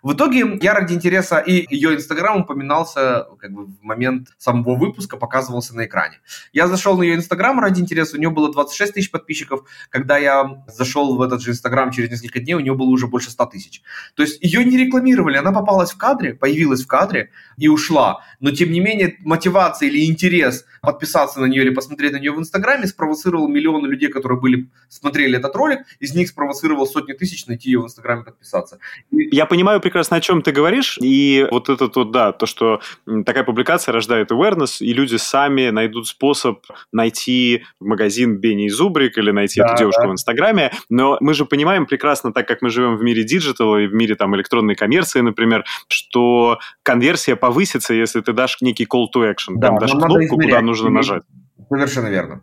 [SPEAKER 2] В итоге я ради интереса, и ее Инстаграм упоминался как бы в момент самого выпуска, показывался на экране. Я зашел на ее Инстаграм ради интереса, у нее было 26 тысяч подписчиков. Когда я зашел в этот же Инстаграм через несколько дней, у нее было уже больше 100 тысяч. То есть ее не рекламировали, она попалась в кадре, появилась в кадре и ушла. Но тем не менее мотивация или интерес подписаться на нее или посмотреть на нее в Инстаграме спровоцировал миллионы людей, которые были, смотрели этот ролик, из них спровоцировал сотни тысяч найти ее в Инстаграме подписаться.
[SPEAKER 1] Я понимаю прекрасно, о чем ты говоришь, и вот это то, да, то, что такая публикация рождает awareness, и люди сами найдут способ найти магазин Бенни и Зубрик или найти да, эту девушку да. в Инстаграме, но мы же понимаем прекрасно, так как мы живем в мире диджитала и в мире там электронной коммерции, например, что конверсия повысится, если ты дашь некий call to action, да, там дашь кнопку, куда нужно нажать.
[SPEAKER 2] Совершенно верно.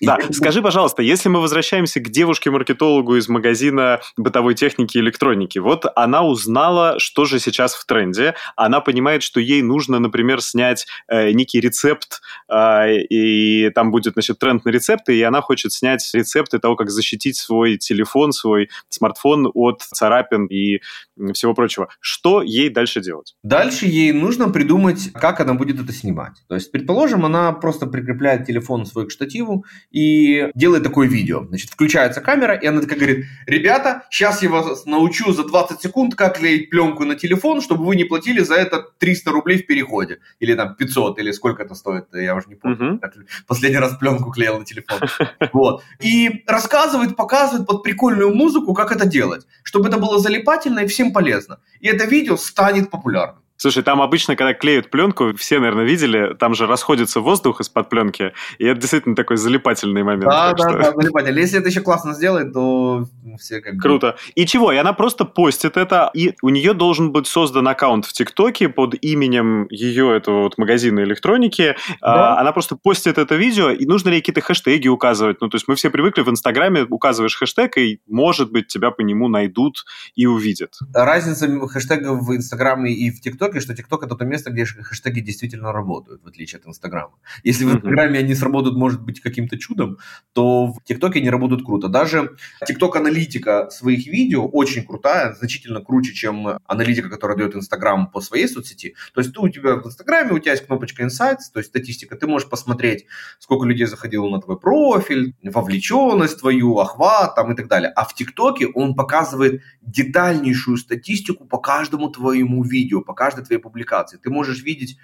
[SPEAKER 1] Да, скажи, пожалуйста, если мы возвращаемся к девушке-маркетологу из магазина бытовой техники и электроники, вот она узнала, что же сейчас в тренде, она понимает, что ей нужно, например, снять э, некий рецепт, э, и там будет, значит, тренд на рецепты, и она хочет снять рецепты того, как защитить свой телефон, свой смартфон от царапин и всего прочего. Что ей дальше делать?
[SPEAKER 2] Дальше ей нужно придумать, как она будет это снимать. То есть, предположим, она просто прикрепляет телефон свой к штативу и делает такое видео. Значит, включается камера, и она такая говорит, ребята, сейчас я вас научу за 20 секунд, как клеить пленку на телефон, чтобы вы не платили за это 300 рублей в переходе. Или там 500, или сколько это стоит, я уже не помню. Uh-huh. Последний раз пленку клеил на телефон. *laughs* Вот. И рассказывает, показывает под прикольную музыку, как это делать. Чтобы это было залипательно и всем полезно. И это видео станет популярным.
[SPEAKER 1] Слушай, там обычно, когда клеют пленку, все, наверное, видели, там же расходится воздух из-под пленки, и это действительно такой залипательный момент.
[SPEAKER 2] Да, да, что... да, залипательный. Если это еще классно сделать, то все как бы...
[SPEAKER 1] Круто. И чего? И она просто постит это, и у нее должен быть создан аккаунт в ТикТоке под именем ее этого вот магазина электроники. Да. А, она просто постит это видео, и нужно ли какие-то хэштеги указывать? Ну, то есть мы все привыкли в Инстаграме, указываешь хэштег, и, может быть, тебя по нему найдут и увидят.
[SPEAKER 2] Разница хэштегов в Инстаграме и в ТикТоке ТикТоке, что ТикТок это то место, где хэштеги действительно работают, в отличие от Инстаграма. Если в Инстаграме они сработают, может быть, каким-то чудом, то в ТикТоке они работают круто. Даже ТикТок-аналитика своих видео очень крутая, значительно круче, чем аналитика, которая дает Инстаграм по своей соцсети. То есть ты у тебя в Инстаграме, у тебя есть кнопочка Insights, то есть статистика, ты можешь посмотреть, сколько людей заходило на твой профиль, вовлеченность твою, охват там и так далее. А в ТикТоке он показывает детальнейшую статистику по каждому твоему видео, по каждой твоей публикации. Ты можешь видеть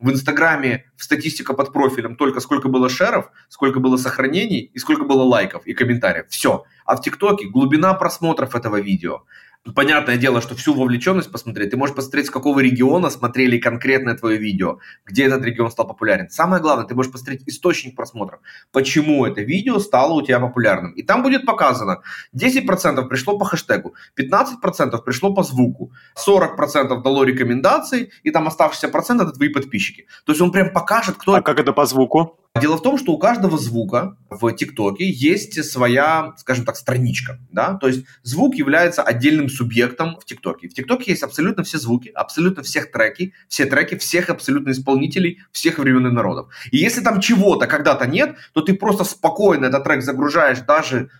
[SPEAKER 2] в Инстаграме статистика под профилем только сколько было шеров, сколько было сохранений и сколько было лайков и комментариев. Все. А в ТикТоке глубина просмотров этого видео, понятное дело, что всю вовлеченность посмотреть, ты можешь посмотреть, с какого региона смотрели конкретное твое видео, где этот регион стал популярен. Самое главное, ты можешь посмотреть источник просмотров, почему это видео стало у тебя популярным. И там будет показано, 10% пришло по хэштегу, 15% пришло по звуку, 40% дало рекомендации, и там оставшийся процент это твои подписчики. То есть он прям покажет, кто...
[SPEAKER 1] А как это по звуку?
[SPEAKER 2] Дело в том, что у каждого звука в ТикТоке есть своя, скажем так, страничка. Да? То есть звук является отдельным субъектом в ТикТоке. В ТикТоке есть абсолютно все звуки, абсолютно всех треки, все треки всех абсолютно исполнителей всех времен и народов. И если там чего-то когда-то нет, то ты просто спокойно этот трек загружаешь даже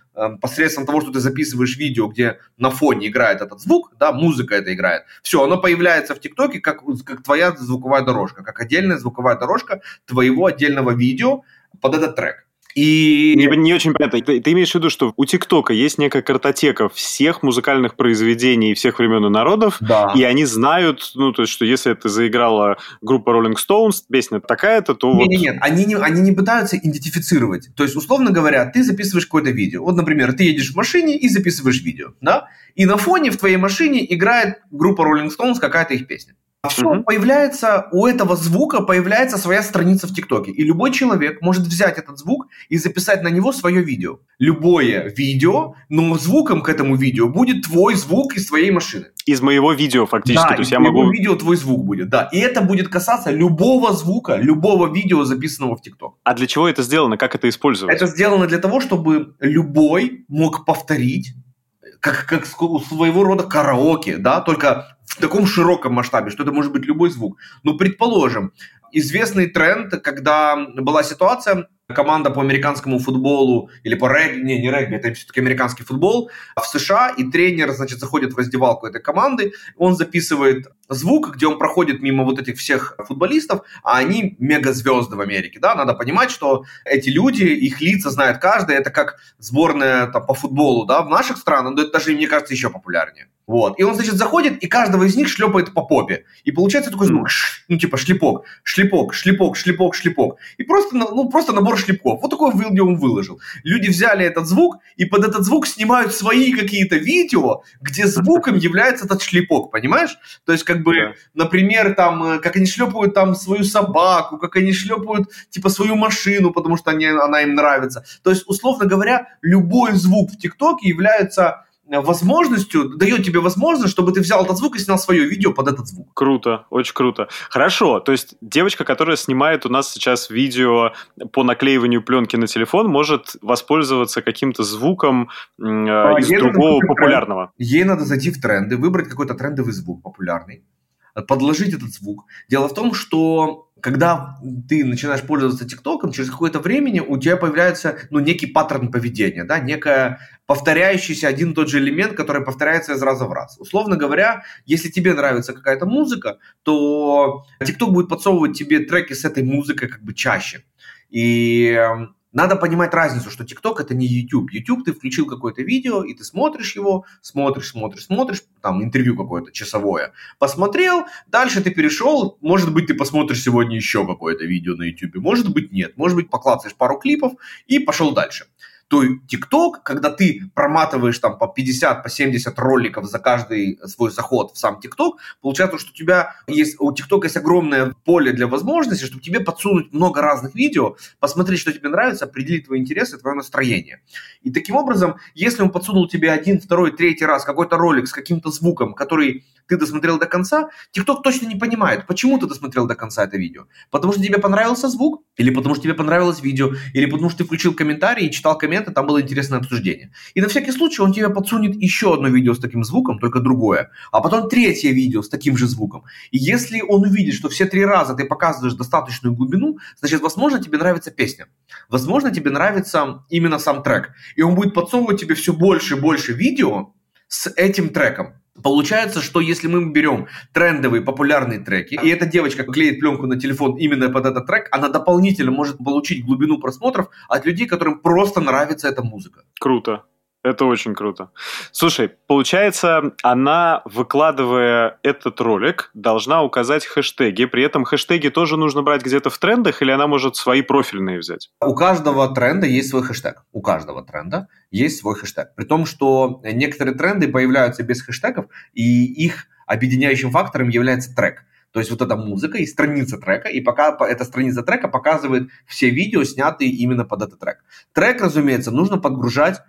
[SPEAKER 2] посредством того, что ты записываешь видео, где на фоне играет этот звук, да, музыка это играет. Все, оно появляется в ТикТоке как, как твоя звуковая дорожка, как отдельная звуковая дорожка твоего отдельного видео под этот трек.
[SPEAKER 1] И... Не, не очень понятно. Ты, ты имеешь в виду, что у ТикТока есть некая картотека всех музыкальных произведений всех времен и народов, да. и они знают, ну, то есть, что если это заиграла группа Rolling Stones, песня такая-то, то
[SPEAKER 2] нет, вот... Нет, нет, они не, они не пытаются идентифицировать. То есть, условно говоря, ты записываешь какое-то видео. Вот, например, ты едешь в машине и записываешь видео, да? И на фоне в твоей машине играет группа Rolling Stones, какая-то их песня. А все появляется, у этого звука появляется своя страница в ТикТоке. И любой человек может взять этот звук и записать на него свое видео. Любое видео, но звуком к этому видео будет твой звук из твоей машины.
[SPEAKER 1] Из моего видео фактически.
[SPEAKER 2] Да,
[SPEAKER 1] То есть
[SPEAKER 2] я могу... видео твой звук будет, да. И это будет касаться любого звука, любого видео, записанного в ТикТок.
[SPEAKER 1] А для чего это сделано? Как это использовать?
[SPEAKER 2] Это сделано для того, чтобы любой мог повторить как, как своего рода караоке, да, только в таком широком масштабе, что это может быть любой звук. Но, предположим, известный тренд, когда была ситуация, команда по американскому футболу или по регби, не, не регби, это все-таки американский футбол, в США, и тренер, значит, заходит в раздевалку этой команды, он записывает звук, где он проходит мимо вот этих всех футболистов, а они мегазвезды в Америке, да, надо понимать, что эти люди, их лица знает каждый, это как сборная там, по футболу, да, в наших странах, но это даже, мне кажется, еще популярнее. Вот. И он, значит, заходит, и каждого из них шлепает по попе. И получается такой звук, ну, типа шлепок, шлепок, шлепок, шлепок, шлепок. И просто, ну, просто набор шлепков. Вот такой видео он выложил. Люди взяли этот звук, и под этот звук снимают свои какие-то видео, где звуком *laughs* является этот шлепок, понимаешь? То есть, как бы, например, там, э, как они шлепают там свою собаку, как они шлепают, типа, свою машину, потому что они, она им нравится. То есть, условно говоря, любой звук в ТикТоке является возможностью, дает тебе возможность, чтобы ты взял этот звук и снял свое видео под этот звук.
[SPEAKER 1] Круто, очень круто. Хорошо, то есть девочка, которая снимает у нас сейчас видео по наклеиванию пленки на телефон, может воспользоваться каким-то звуком э, а, из другого популярного.
[SPEAKER 2] Тренд. Ей надо зайти в тренды, выбрать какой-то трендовый звук популярный, подложить этот звук. Дело в том, что когда ты начинаешь пользоваться ТикТоком, через какое-то время у тебя появляется ну, некий паттерн поведения, да, некая повторяющийся один и тот же элемент, который повторяется из раза в раз. Условно говоря, если тебе нравится какая-то музыка, то ТикТок будет подсовывать тебе треки с этой музыкой как бы чаще. И эм, надо понимать разницу, что TikTok это не YouTube. YouTube ты включил какое-то видео, и ты смотришь его, смотришь, смотришь, смотришь, там интервью какое-то часовое, посмотрел, дальше ты перешел, может быть, ты посмотришь сегодня еще какое-то видео на YouTube, может быть, нет, может быть, поклацаешь пару клипов и пошел дальше то TikTok, когда ты проматываешь там по 50, по 70 роликов за каждый свой заход в сам TikTok, получается, что у тебя есть, у TikTok есть огромное поле для возможностей, чтобы тебе подсунуть много разных видео, посмотреть, что тебе нравится, определить твои интересы, твое настроение. И таким образом, если он подсунул тебе один, второй, третий раз какой-то ролик с каким-то звуком, который ты досмотрел до конца, TikTok точно не понимает, почему ты досмотрел до конца это видео. Потому что тебе понравился звук, или потому что тебе понравилось видео, или потому что ты включил комментарий и читал комменты, там было интересное обсуждение. И на всякий случай он тебе подсунет еще одно видео с таким звуком, только другое, а потом третье видео с таким же звуком. И если он увидит, что все три раза ты показываешь достаточную глубину, значит, возможно, тебе нравится песня. Возможно, тебе нравится именно сам трек. И он будет подсовывать тебе все больше и больше видео с этим треком. Получается, что если мы берем трендовые популярные треки, и эта девочка клеит пленку на телефон именно под этот трек, она дополнительно может получить глубину просмотров от людей, которым просто нравится эта музыка.
[SPEAKER 1] Круто. Это очень круто. Слушай, получается, она, выкладывая этот ролик, должна указать хэштеги. При этом хэштеги тоже нужно брать где-то в трендах, или она может свои профильные взять?
[SPEAKER 2] У каждого тренда есть свой хэштег. У каждого тренда есть свой хэштег. При том, что некоторые тренды появляются без хэштегов, и их объединяющим фактором является трек. То есть вот эта музыка и страница трека, и пока эта страница трека показывает все видео, снятые именно под этот трек. Трек, разумеется, нужно подгружать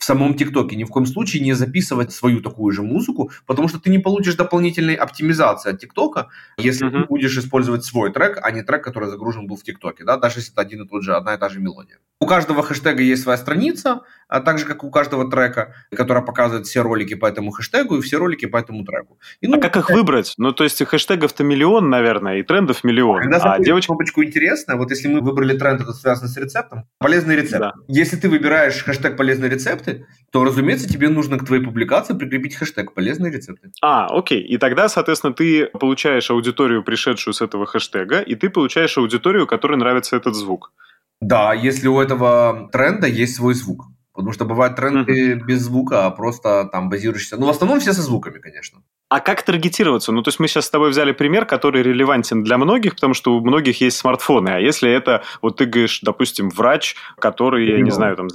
[SPEAKER 2] в самом ТикТоке. Ни в коем случае не записывать свою такую же музыку, потому что ты не получишь дополнительной оптимизации от ТикТока, если uh-huh. ты будешь использовать свой трек, а не трек, который загружен был в ТикТоке, да, даже если это один и тот же, одна и та же мелодия. У каждого хэштега есть своя страница, а так же, как у каждого трека, которая показывает все ролики по этому хэштегу и все ролики по этому треку.
[SPEAKER 1] И, ну, а как их выбрать? Ну, то есть хэштегов-то миллион, наверное, и трендов миллион.
[SPEAKER 2] Когда а девочка... кнопочку интересно, вот если мы выбрали тренд, это связано с рецептом, полезный рецепт. Да. Если ты выбираешь хэштег полезные рецепты, то, разумеется, тебе нужно к твоей публикации прикрепить хэштег полезные рецепты.
[SPEAKER 1] А, окей. И тогда, соответственно, ты получаешь аудиторию, пришедшую с этого хэштега, и ты получаешь аудиторию, которой нравится этот звук.
[SPEAKER 2] Да, если у этого тренда есть свой звук. Потому что бывают тренды mm-hmm. без звука, а просто там базируешься. Ну, в основном все со звуками, конечно.
[SPEAKER 1] А как таргетироваться? Ну, то есть мы сейчас с тобой взяли пример, который релевантен для многих, потому что у многих есть смартфоны. А если это, вот ты говоришь, допустим, врач, который, я не знаю, там,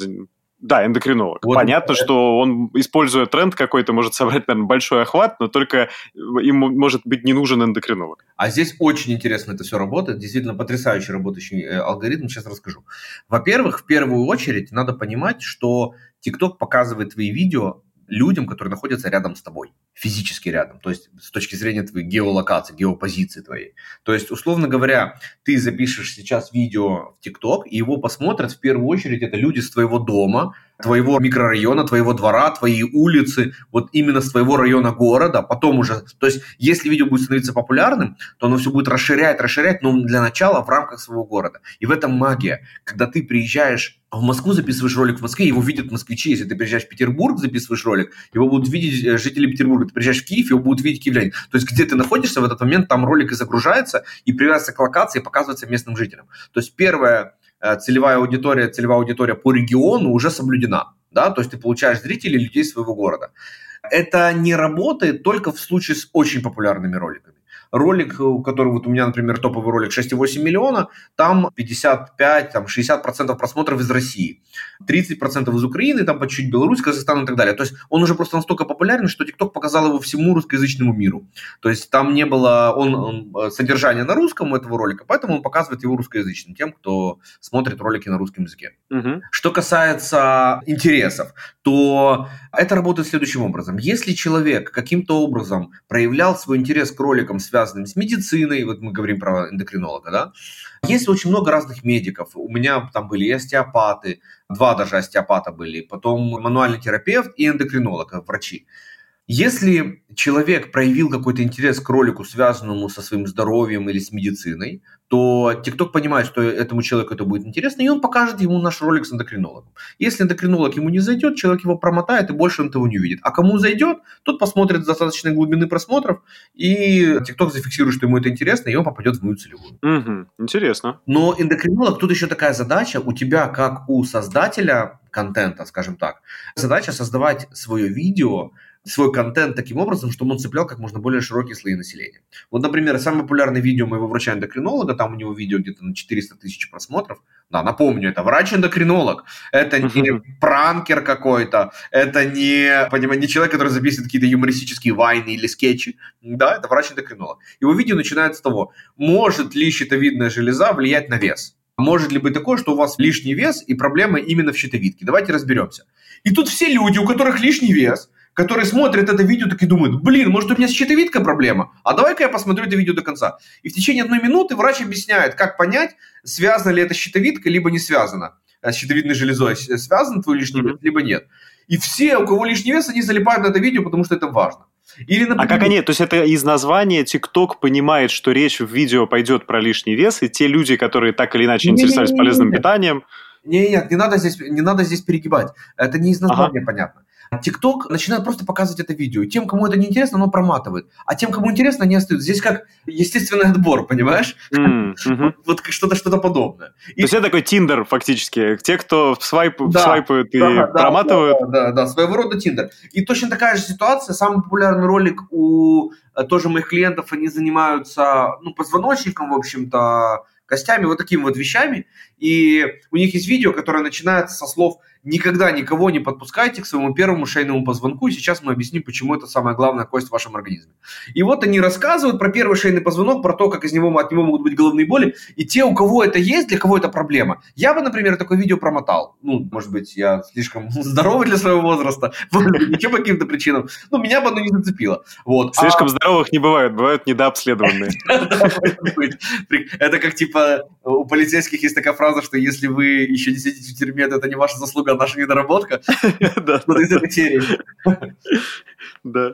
[SPEAKER 1] да, эндокринолог. Вот Понятно, это... что он, используя тренд какой-то, может собрать, наверное, большой охват, но только ему может быть не нужен эндокринолог.
[SPEAKER 2] А здесь очень интересно это все работает, действительно потрясающий работающий э, алгоритм, сейчас расскажу. Во-первых, в первую очередь надо понимать, что TikTok показывает твои видео людям, которые находятся рядом с тобой, физически рядом, то есть с точки зрения твоей геолокации, геопозиции твоей. То есть, условно говоря, ты запишешь сейчас видео в ТикТок, и его посмотрят в первую очередь это люди с твоего дома, твоего микрорайона, твоего двора, твоей улицы, вот именно с твоего района города, потом уже, то есть если видео будет становиться популярным, то оно все будет расширять, расширять, но для начала в рамках своего города. И в этом магия, когда ты приезжаешь в Москву записываешь ролик в Москве, его видят москвичи. Если ты приезжаешь в Петербург, записываешь ролик, его будут видеть э, жители Петербурга. Ты приезжаешь в Киев, его будут видеть киевляне. То есть, где ты находишься в этот момент, там ролик и загружается, и привязывается к локации, и показывается местным жителям. То есть, первая э, целевая аудитория, целевая аудитория по региону уже соблюдена. Да? То есть, ты получаешь зрителей, людей своего города. Это не работает только в случае с очень популярными роликами ролик, у которого вот у меня, например, топовый ролик 6,8 миллиона, там 55, там 60% просмотров из России, 30% из Украины, там по чуть-чуть Беларусь, Казахстан и так далее. То есть он уже просто настолько популярен, что TikTok показал его всему русскоязычному миру. То есть там не было он, он, э, содержания на русском у этого ролика, поэтому он показывает его русскоязычным, тем, кто смотрит ролики на русском языке. Угу. Что касается интересов, то это работает следующим образом. Если человек каким-то образом проявлял свой интерес к роликам, связанным с медициной, вот мы говорим про эндокринолога, да, есть очень много разных медиков. У меня там были и остеопаты, два даже остеопата были, потом мануальный терапевт и эндокринолог, врачи. Если человек проявил какой-то интерес к ролику, связанному со своим здоровьем или с медициной, то TikTok понимает, что этому человеку это будет интересно, и он покажет ему наш ролик с эндокринологом. Если эндокринолог ему не зайдет, человек его промотает, и больше он этого не увидит. А кому зайдет, тот посмотрит с достаточной глубины просмотров, и TikTok зафиксирует, что ему это интересно, и он попадет в мою целевую.
[SPEAKER 1] Угу, интересно.
[SPEAKER 2] Но эндокринолог, тут еще такая задача, у тебя, как у создателя контента, скажем так, задача создавать свое видео, свой контент таким образом, чтобы он цеплял как можно более широкие слои населения. Вот, например, самое популярное видео моего врача-эндокринолога, там у него видео где-то на 400 тысяч просмотров. Да, напомню, это врач-эндокринолог. Это не пранкер какой-то, это не, понимаете, не человек, который записывает какие-то юмористические вайны или скетчи. Да, это врач-эндокринолог. Его видео начинается с того, может ли щитовидная железа влиять на вес. Может ли быть такое, что у вас лишний вес и проблема именно в щитовидке? Давайте разберемся. И тут все люди, у которых лишний вес, которые смотрят это видео, так и думают, блин, может у меня с щитовидкой проблема, а давай-ка я посмотрю это видео до конца. И в течение одной минуты врач объясняет, как понять, связано ли это с щитовидкой, либо не связано. С щитовидной железой связан твой лишний вес, либо нет. И все, у кого лишний вес, они залипают на это видео, потому что это важно.
[SPEAKER 1] Или, например... А как они, то есть это из названия TikTok понимает, что речь в видео пойдет про лишний вес, и те люди, которые так или иначе интересовались полезным питанием...
[SPEAKER 2] Нет, нет, не надо здесь, не надо здесь перегибать. Это не из названия ага. понятно. ТикТок начинает просто показывать это видео. И тем, кому это не интересно, оно проматывает. А тем, кому интересно, они остаются. Здесь как естественный отбор, понимаешь? Mm-hmm. *laughs* Вот, что-то что-то подобное.
[SPEAKER 1] И... То есть это такой Тиндер фактически. Те, кто свайп, да, свайпают и да, проматывают.
[SPEAKER 2] Да, да, да, своего рода Тиндер. И точно такая же ситуация. Самый популярный ролик у э, тоже моих клиентов, они занимаются ну, позвоночником, в общем-то, костями, вот такими вот вещами. И у них есть видео, которое начинается со слов никогда никого не подпускайте к своему первому шейному позвонку, и сейчас мы объясним, почему это самая главная кость в вашем организме. И вот они рассказывают про первый шейный позвонок, про то, как из него, от него могут быть головные боли, и те, у кого это есть, для кого это проблема. Я бы, например, такое видео промотал. Ну, может быть, я слишком *laughs* здоровый для своего возраста, *laughs* еще по каким-то причинам. Ну, меня бы оно не зацепило. Вот.
[SPEAKER 1] Слишком а... здоровых не бывает, бывают недообследованные. *laughs*
[SPEAKER 2] Это как, типа, у полицейских есть такая фраза, что если вы еще не сидите в тюрьме, то это не ваша заслуга, наша недоработка. *laughs* Да. Вот из этой серии.
[SPEAKER 1] Да.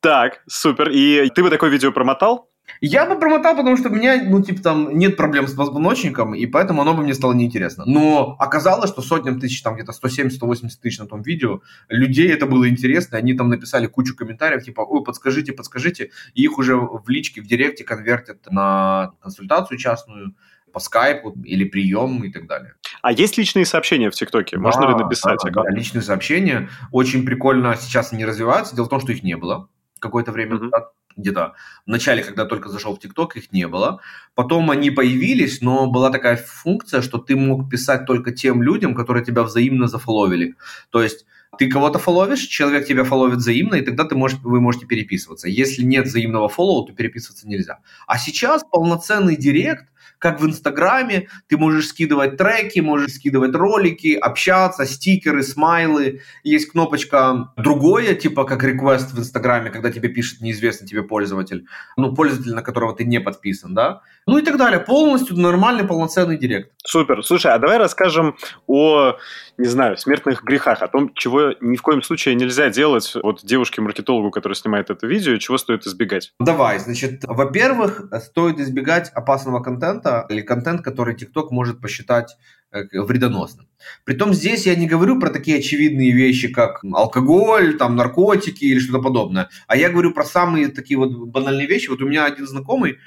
[SPEAKER 1] Так, супер. И ты бы такое видео промотал?
[SPEAKER 2] Я бы промотал, потому что у меня, ну, типа, там нет проблем с позвоночником, и поэтому оно бы мне стало неинтересно. Но оказалось, что сотням тысяч, там где-то 170-180 тысяч на том видео, людей это было интересно, они там написали кучу комментариев, типа, ой, подскажите, подскажите, и их уже в личке, в директе конвертят на консультацию частную, по скайпу или прием и так далее.
[SPEAKER 1] А есть личные сообщения в ТикТоке? Можно да, ли написать?
[SPEAKER 2] Да, да, личные сообщения. Очень прикольно сейчас они развиваются. Дело в том, что их не было какое-то время mm-hmm. назад где-то в начале, когда только зашел в ТикТок, их не было. Потом они появились, но была такая функция, что ты мог писать только тем людям, которые тебя взаимно зафоловили. То есть ты кого-то фоловишь, человек тебя фоловит взаимно, и тогда ты можешь, вы можете переписываться. Если нет взаимного фоллоу, то переписываться нельзя. А сейчас полноценный директ, как в Инстаграме, ты можешь скидывать треки, можешь скидывать ролики, общаться, стикеры, смайлы. Есть кнопочка другое, типа как request в Инстаграме, когда тебе пишет неизвестный тебе пользователь, ну, пользователь, на которого ты не подписан, да, ну и так далее. Полностью нормальный, полноценный директ.
[SPEAKER 1] Супер. Слушай, а давай расскажем о, не знаю, смертных грехах, о том, чего ни в коем случае нельзя делать вот девушке-маркетологу, которая снимает это видео, чего стоит избегать.
[SPEAKER 2] Давай, значит, во-первых, стоит избегать опасного контента или контент, который TikTok может посчитать э, вредоносным. Притом здесь я не говорю про такие очевидные вещи, как алкоголь, там, наркотики или что-то подобное, а я говорю про самые такие вот банальные вещи. Вот у меня один знакомый,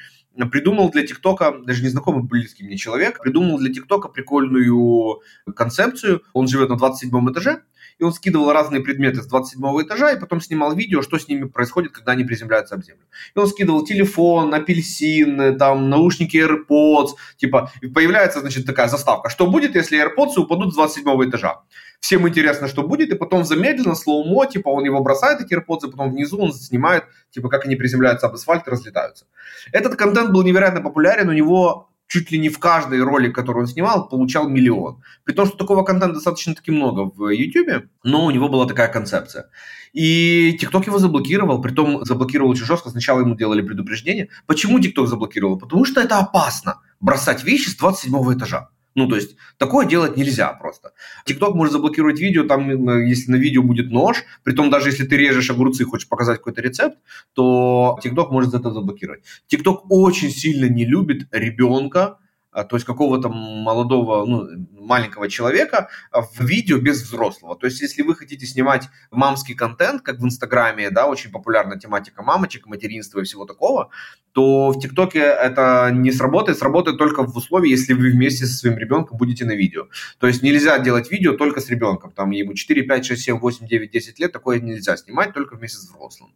[SPEAKER 2] придумал для ТикТока, даже незнакомый близкий мне человек, придумал для ТикТока прикольную концепцию. Он живет на 27 этаже, и он скидывал разные предметы с 27 этажа, и потом снимал видео, что с ними происходит, когда они приземляются об землю. И он скидывал телефон, апельсин, там, наушники AirPods, типа, и появляется, значит, такая заставка. Что будет, если AirPods упадут с 27 этажа? Всем интересно, что будет, и потом замедленно, слоумо, типа, он его бросает, эти AirPods, и потом внизу он снимает, типа, как они приземляются об асфальт и разлетаются. Этот контент был невероятно популярен, у него чуть ли не в каждой роли, которую он снимал, получал миллион. При том, что такого контента достаточно-таки много в YouTube, но у него была такая концепция. И TikTok его заблокировал, притом заблокировал очень жестко. Сначала ему делали предупреждение. Почему TikTok заблокировал? Потому что это опасно бросать вещи с 27 этажа. Ну, то есть, такое делать нельзя просто. TikTok может заблокировать видео, там, если на видео будет нож, при том даже если ты режешь огурцы и хочешь показать какой-то рецепт, то TikTok может это заблокировать. TikTok очень сильно не любит ребенка, а, то есть какого-то молодого, ну, маленького человека а, в видео без взрослого. То есть, если вы хотите снимать мамский контент, как в Инстаграме, да, очень популярная тематика мамочек, материнства и всего такого, то в ТикТоке это не сработает, сработает только в условии, если вы вместе со своим ребенком будете на видео. То есть нельзя делать видео только с ребенком, там ему 4, 5, 6, 7, 8, 9, 10 лет, такое нельзя снимать только вместе с взрослым.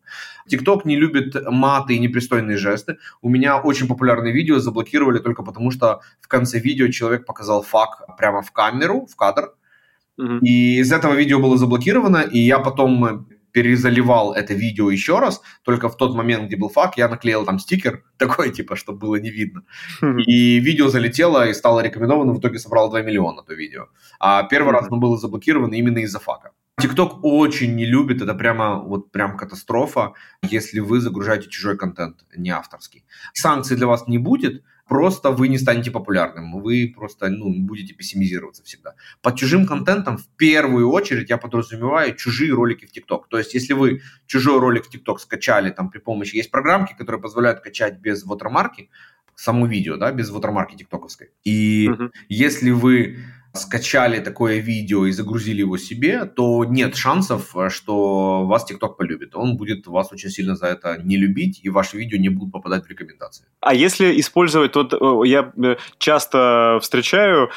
[SPEAKER 2] ТикТок не любит маты и непристойные жесты. У меня очень популярные видео заблокировали только потому, что в конце видео человек показал фак прямо в камеру, в кадр, и из этого видео было заблокировано, и я потом перезаливал это видео еще раз, только в тот момент, где был фак, я наклеил там стикер, *laughs* такой типа, чтобы было не видно. Mm-hmm. И видео залетело и стало рекомендовано, в итоге собрал 2 миллиона то видео. А первый раз оно было заблокировано именно из-за фака. TikTok очень не любит, это прямо вот прям катастрофа, если вы загружаете чужой контент, не авторский. Санкций для вас не будет, просто вы не станете популярным, вы просто ну, будете пессимизироваться всегда. Под чужим контентом в первую очередь я подразумеваю чужие ролики в ТикТок. То есть, если вы чужой ролик в ТикТок скачали там при помощи, есть программки, которые позволяют качать без вотермарки, само видео, да, без вотермарки тиктоковской. И uh-huh. если вы скачали такое видео и загрузили его себе, то нет шансов, что вас ТикТок полюбит. Он будет вас очень сильно за это не любить, и ваши видео не будут попадать в рекомендации.
[SPEAKER 1] А если использовать, вот э, я э, часто встречаю,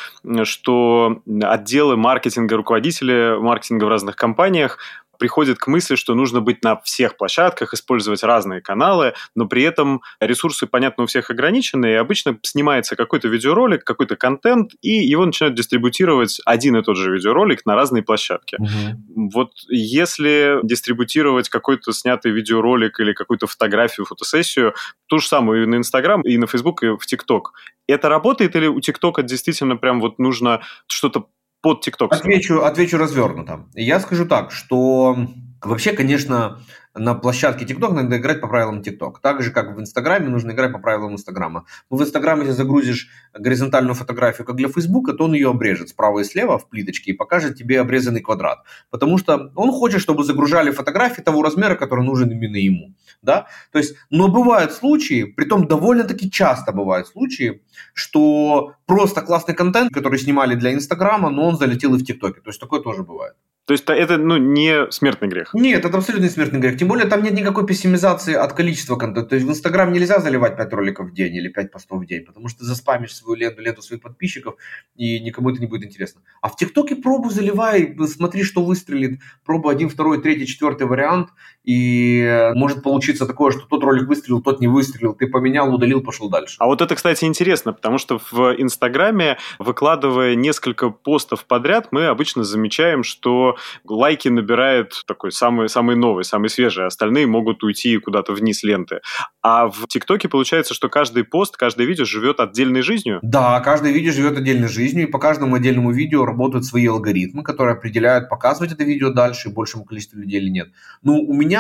[SPEAKER 1] что отделы маркетинга, руководители маркетинга в разных компаниях приходит к мысли, что нужно быть на всех площадках, использовать разные каналы, но при этом ресурсы, понятно, у всех ограничены, и обычно снимается какой-то видеоролик, какой-то контент, и его начинают дистрибутировать один и тот же видеоролик на разные площадки. Угу. Вот если дистрибутировать какой-то снятый видеоролик или какую-то фотографию, фотосессию, ту же самую и на Инстаграм, и на Фейсбук, и в ТикТок, это работает или у ТикТока действительно прям вот нужно что-то под TikTok.
[SPEAKER 2] Отвечу, отвечу развернуто. Я скажу так, что вообще, конечно, на площадке TikTok надо играть по правилам TikTok. Так же, как в Инстаграме, нужно играть по правилам Инстаграма. В Инстаграме, если загрузишь горизонтальную фотографию, как для Фейсбука, то он ее обрежет справа и слева в плиточке и покажет тебе обрезанный квадрат. Потому что он хочет, чтобы загружали фотографии того размера, который нужен именно ему. Да? То есть, но бывают случаи, притом довольно-таки часто бывают случаи, что просто классный контент, который снимали для Инстаграма, но он залетел и в ТикТоке. То есть такое тоже бывает.
[SPEAKER 1] То есть это ну, не смертный грех?
[SPEAKER 2] Нет, это абсолютно не смертный грех. Тем более там нет никакой пессимизации от количества контента. То есть в Инстаграм нельзя заливать 5 роликов в день или 5 постов в день, потому что ты заспамишь свою ленту, ленту своих подписчиков, и никому это не будет интересно. А в ТикТоке пробу заливай, смотри, что выстрелит. Пробу один, второй, третий, четвертый вариант, и может получиться такое, что тот ролик выстрелил, тот не выстрелил, ты поменял, удалил, пошел дальше.
[SPEAKER 1] А вот это, кстати, интересно, потому что в Инстаграме, выкладывая несколько постов подряд, мы обычно замечаем, что лайки набирает такой самый, самый новый, самый свежий, а остальные могут уйти куда-то вниз ленты. А в ТикТоке получается, что каждый пост, каждое видео живет отдельной жизнью?
[SPEAKER 2] Да, каждое видео живет отдельной жизнью, и по каждому отдельному видео работают свои алгоритмы, которые определяют, показывать это видео дальше большему количеству людей или нет. Ну, у меня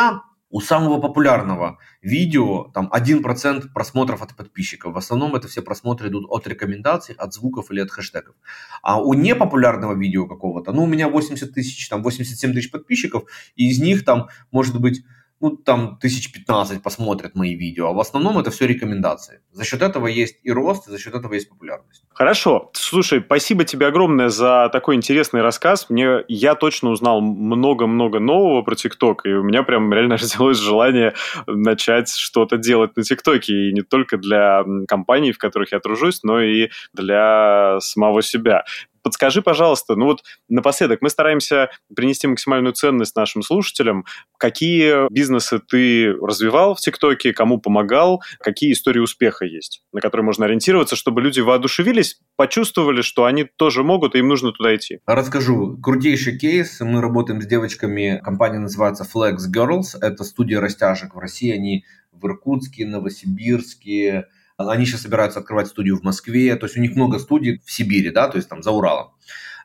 [SPEAKER 2] у самого популярного видео там 1% просмотров от подписчиков. В основном это все просмотры идут от рекомендаций, от звуков или от хэштегов. А у непопулярного видео какого-то, ну, у меня 80 тысяч, там 87 тысяч подписчиков, и из них там может быть ну, там тысяч 15 посмотрят мои видео, а в основном это все рекомендации. За счет этого есть и рост, и за счет этого есть популярность.
[SPEAKER 1] Хорошо. Слушай, спасибо тебе огромное за такой интересный рассказ. Мне, я точно узнал много-много нового про ТикТок, и у меня прям реально *laughs* родилось желание начать что-то делать на ТикТоке, и не только для компаний, в которых я тружусь, но и для самого себя. Подскажи, пожалуйста, ну вот напоследок, мы стараемся принести максимальную ценность нашим слушателям. Какие бизнесы ты развивал в ТикТоке, кому помогал, какие истории успеха есть, на которые можно ориентироваться, чтобы люди воодушевились, почувствовали, что они тоже могут, и им нужно туда идти?
[SPEAKER 2] Расскажу. Крутейший кейс. Мы работаем с девочками. Компания называется Flex Girls. Это студия растяжек в России. Они в Иркутске, Новосибирске, они сейчас собираются открывать студию в Москве, то есть у них много студий в Сибири, да, то есть там за Уралом.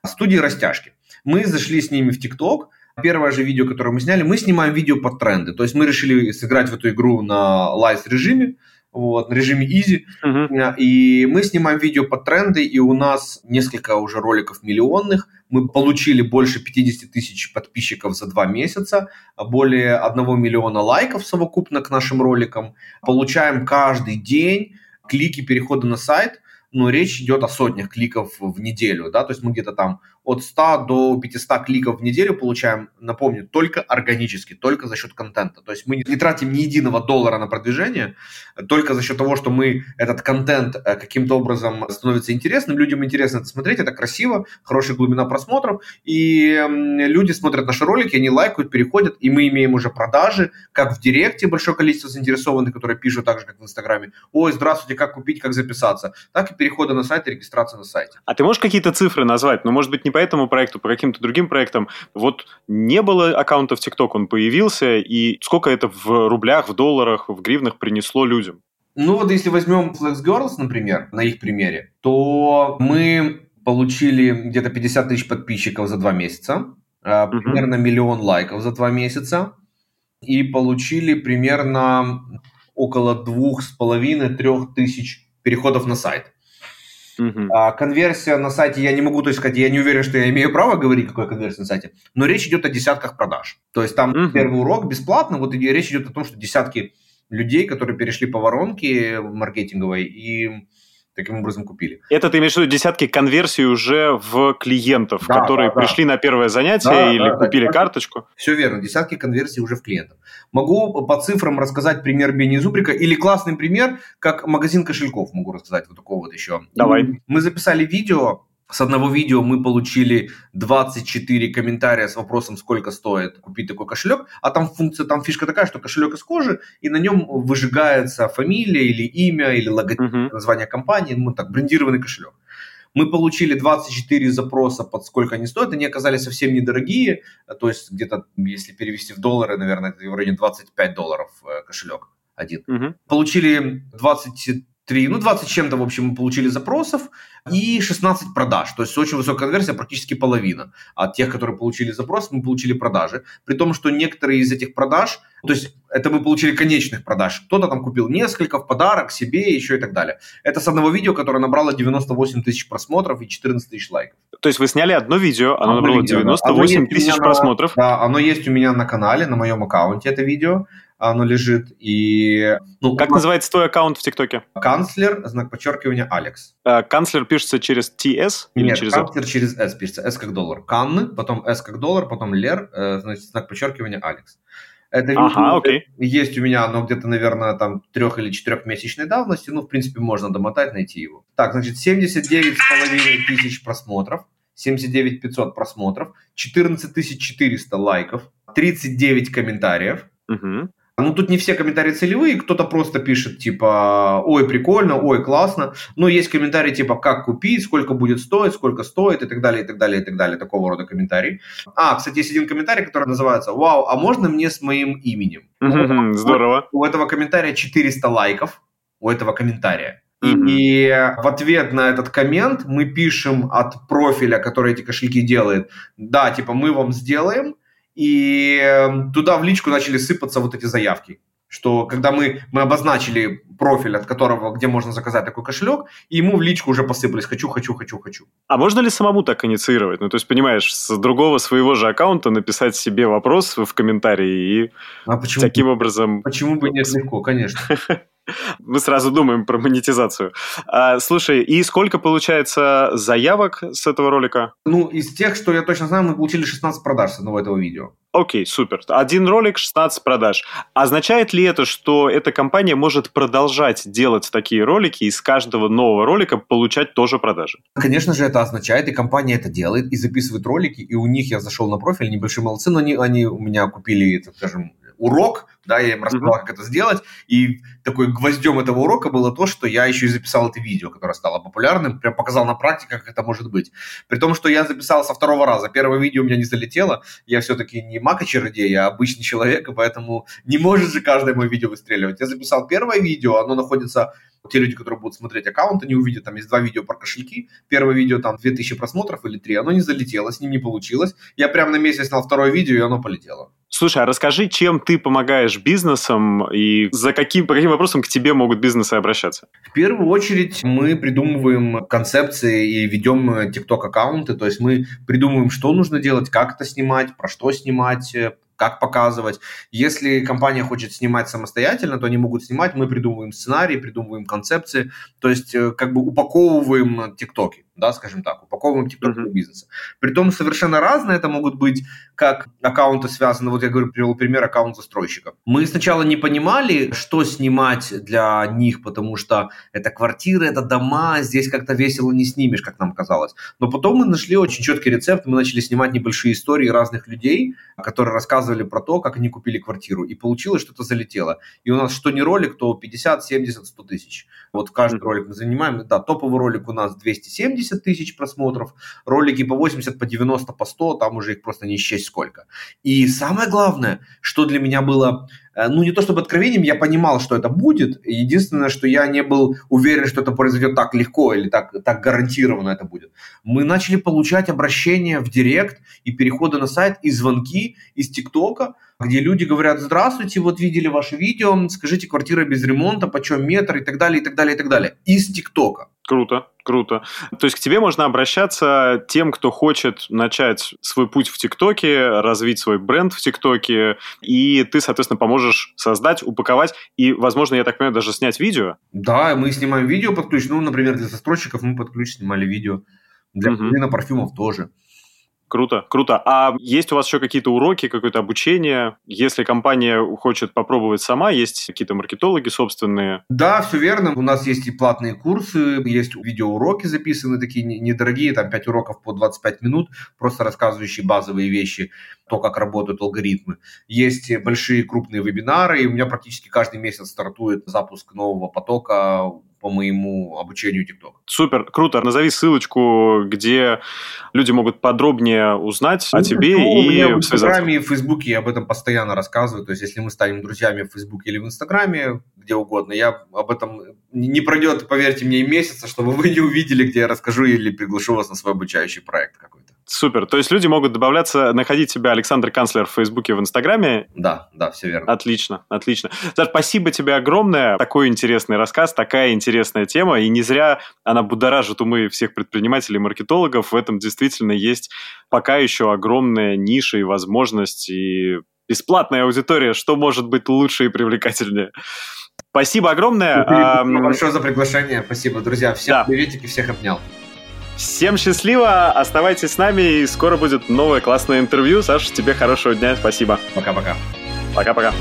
[SPEAKER 2] Студии растяжки. Мы зашли с ними в ТикТок, Первое же видео, которое мы сняли, мы снимаем видео под тренды. То есть мы решили сыграть в эту игру на лайс режиме, вот, на режиме easy. Uh-huh. И мы снимаем видео под тренды, и у нас несколько уже роликов миллионных. Мы получили больше 50 тысяч подписчиков за два месяца, более 1 миллиона лайков совокупно к нашим роликам. Получаем каждый день клики перехода на сайт, но речь идет о сотнях кликов в неделю, да, то есть мы где-то там от 100 до 500 кликов в неделю получаем, напомню, только органически, только за счет контента. То есть мы не тратим ни единого доллара на продвижение, только за счет того, что мы этот контент э, каким-то образом становится интересным, людям интересно это смотреть, это красиво, хорошая глубина просмотров, и люди смотрят наши ролики, они лайкают, переходят, и мы имеем уже продажи, как в Директе большое количество заинтересованных, которые пишут так же, как в Инстаграме, ой, здравствуйте, как купить, как записаться, так и переходы на сайт и регистрация на сайте.
[SPEAKER 1] А ты можешь какие-то цифры назвать? Ну, может быть, не по этому проекту, по каким-то другим проектам. Вот не было аккаунта в ТикТок, он появился, и сколько это в рублях, в долларах, в гривнах принесло людям?
[SPEAKER 2] Ну вот если возьмем Flex Girls, например, на их примере, то мы получили где-то 50 тысяч подписчиков за два месяца, uh-huh. примерно миллион лайков за два месяца, и получили примерно около двух с половиной трех тысяч переходов на сайт. Uh-huh. А, конверсия на сайте, я не могу то есть, сказать, я не уверен, что я имею право говорить, какой конверсия на сайте, но речь идет о десятках продаж. То есть там uh-huh. первый урок бесплатно, вот и речь идет о том, что десятки людей, которые перешли по воронке маркетинговой и таким образом купили.
[SPEAKER 1] Это ты имеешь в виду десятки конверсий уже в клиентов, да, которые да, пришли да. на первое занятие да, или да, купили да, карточку?
[SPEAKER 2] Все верно, десятки конверсий уже в клиентов. Могу по цифрам рассказать пример Бени Зубрика или классный пример, как магазин кошельков могу рассказать вот такого вот еще.
[SPEAKER 1] Давай.
[SPEAKER 2] Мы записали видео с одного видео мы получили 24 комментария с вопросом, сколько стоит купить такой кошелек, а там функция, там фишка такая, что кошелек из кожи, и на нем выжигается фамилия или имя, или логотип, uh-huh. название компании, ну так, брендированный кошелек. Мы получили 24 запроса, под сколько они стоят, они оказались совсем недорогие, то есть где-то, если перевести в доллары, наверное, это в районе 25 долларов э, кошелек один. Uh-huh. Получили 20 3, ну 20 чем-то, в общем, мы получили запросов и 16 продаж. То есть очень высокая конверсия, практически половина. От тех, которые получили запрос, мы получили продажи. При том, что некоторые из этих продаж, то есть это мы получили конечных продаж. Кто-то там купил несколько в подарок себе, еще и так далее. Это с одного видео, которое набрало 98 тысяч просмотров и 14 тысяч лайков.
[SPEAKER 1] То есть вы сняли одно видео, оно одно набрало видео, 98 да. тысяч просмотров?
[SPEAKER 2] На, да, оно есть у меня на канале, на моем аккаунте это видео оно лежит. И,
[SPEAKER 1] ну, как называется твой аккаунт в ТикТоке?
[SPEAKER 2] Канцлер, знак подчеркивания, Алекс.
[SPEAKER 1] А, канцлер пишется через TS
[SPEAKER 2] или Нет, через канцлер через S пишется. S как доллар. Канны, потом S как доллар, потом Лер, э, значит, знак подчеркивания, Алекс. Это видео ага, окей. есть у меня, оно где-то, наверное, там трех- или четырехмесячной давности. Ну, в принципе, можно домотать, найти его. Так, значит, 79,5 тысяч просмотров. 79 500 просмотров, 14 400 лайков, 39 комментариев, угу. Ну, тут не все комментарии целевые, кто-то просто пишет, типа, ой, прикольно, ой, классно. Но есть комментарии, типа, как купить, сколько будет стоить, сколько стоит, и так далее, и так далее, и так далее. Такого рода комментарии. А, кстати, есть один комментарий, который называется, вау, а можно мне с моим именем?
[SPEAKER 1] Здорово.
[SPEAKER 2] У этого комментария 400 лайков, у этого комментария. И в ответ на этот коммент мы пишем от профиля, который эти кошельки делает, да, типа мы вам сделаем, и эм, туда в личку начали сыпаться вот эти заявки что когда мы, мы обозначили профиль, от которого, где можно заказать такой кошелек, и ему в личку уже посыпались «хочу, хочу, хочу, хочу».
[SPEAKER 1] А можно ли самому так инициировать? Ну, то есть, понимаешь, с другого своего же аккаунта написать себе вопрос в комментарии и а почему таким бы, образом...
[SPEAKER 2] Почему бы нет легко, конечно. *laughs*
[SPEAKER 1] Мы сразу думаем про монетизацию. А, слушай, и сколько получается заявок с этого ролика?
[SPEAKER 2] Ну, из тех, что я точно знаю, мы получили 16 продаж с одного этого видео.
[SPEAKER 1] Окей, супер. Один ролик, 16 продаж. Означает ли это, что эта компания может продолжать делать такие ролики и с каждого нового ролика получать тоже продажи?
[SPEAKER 2] Конечно же, это означает, и компания это делает, и записывает ролики, и у них я зашел на профиль, небольшие молодцы, но они, они у меня купили, так скажем, урок, да, я им рассказал, mm-hmm. как это сделать, и такой гвоздем этого урока было то, что я еще и записал это видео, которое стало популярным, прям показал на практике, как это может быть. При том, что я записал со второго раза. Первое видео у меня не залетело, я все-таки не мака-чародей, я обычный человек, и поэтому не может же каждое мое видео выстреливать. Я записал первое видео, оно находится те люди, которые будут смотреть аккаунт, они увидят, там есть два видео про кошельки. Первое видео там 2000 просмотров или три, оно не залетело, с ним не получилось. Я прямо на месяц снял второе видео, и оно полетело.
[SPEAKER 1] Слушай, а расскажи, чем ты помогаешь бизнесам и за каким, по каким вопросам к тебе могут бизнесы обращаться?
[SPEAKER 2] В первую очередь мы придумываем концепции и ведем TikTok аккаунты, то есть мы придумываем, что нужно делать, как это снимать, про что снимать, как показывать. Если компания хочет снимать самостоятельно, то они могут снимать, мы придумываем сценарий, придумываем концепции, то есть э, как бы упаковываем тиктоки да, скажем так, упаковываем TikTok uh-huh. бизнеса. Притом совершенно разные это могут быть, как аккаунты связаны, вот я говорю, привел пример аккаунт застройщика. Мы сначала не понимали, что снимать для них, потому что это квартиры, это дома, здесь как-то весело не снимешь, как нам казалось. Но потом мы нашли очень четкий рецепт, мы начали снимать небольшие истории разных людей, которые рассказывали про то, как они купили квартиру, и получилось, что-то залетело. И у нас что не ролик, то 50, 70, 100 тысяч. Вот каждый ролик мы занимаем, да, топовый ролик у нас 270, 70 тысяч просмотров, ролики по 80, по 90, по 100, там уже их просто не счесть сколько. И самое главное, что для меня было, ну не то чтобы откровением, я понимал, что это будет, единственное, что я не был уверен, что это произойдет так легко или так, так гарантированно это будет. Мы начали получать обращения в директ и переходы на сайт и звонки из ТикТока, где люди говорят, здравствуйте, вот видели ваше видео, скажите, квартира без ремонта, почем метр и так далее, и так далее, и так далее. Из ТикТока.
[SPEAKER 1] Круто, круто. То есть к тебе можно обращаться тем, кто хочет начать свой путь в ТикТоке, развить свой бренд в ТикТоке, и ты, соответственно, поможешь создать, упаковать и, возможно, я так понимаю, даже снять видео?
[SPEAKER 2] Да, мы снимаем видео под ключ. Ну, например, для застройщиков мы под ключ снимали видео. Для угу. парфюмов тоже.
[SPEAKER 1] Круто, круто. А есть у вас еще какие-то уроки, какое-то обучение? Если компания хочет попробовать сама, есть какие-то маркетологи собственные?
[SPEAKER 2] Да, все верно. У нас есть и платные курсы, есть видеоуроки записаны, такие недорогие, там 5 уроков по 25 минут, просто рассказывающие базовые вещи, то, как работают алгоритмы. Есть большие крупные вебинары, и у меня практически каждый месяц стартует запуск нового потока по моему обучению TikTok.
[SPEAKER 1] Супер, круто. Назови ссылочку, где люди могут подробнее узнать ну, о тебе ну, и
[SPEAKER 2] в Инстаграме и в Фейсбуке я об этом постоянно рассказываю. То есть, если мы станем друзьями в Фейсбуке или в Инстаграме, где угодно, я об этом не пройдет, поверьте мне, месяца, чтобы вы не увидели, где я расскажу или приглашу вас на свой обучающий проект какой-то.
[SPEAKER 1] Супер. То есть люди могут добавляться, находить тебя Александр Канцлер в Фейсбуке, в Инстаграме.
[SPEAKER 2] Да, да, все верно.
[SPEAKER 1] Отлично, отлично. Саш, спасибо тебе огромное. Такой интересный рассказ, такая интересная тема. И не зря она будоражит умы всех предпринимателей и маркетологов. В этом действительно есть пока еще огромная ниша и возможность, и бесплатная аудитория. Что может быть лучше и привлекательнее? Спасибо огромное.
[SPEAKER 2] Спасибо большое за приглашение. Спасибо, друзья. Всем да. приветики, всех обнял.
[SPEAKER 1] Всем счастливо, оставайтесь с нами, и скоро будет новое классное интервью. Саша, тебе хорошего дня, спасибо.
[SPEAKER 2] Пока-пока.
[SPEAKER 1] Пока-пока.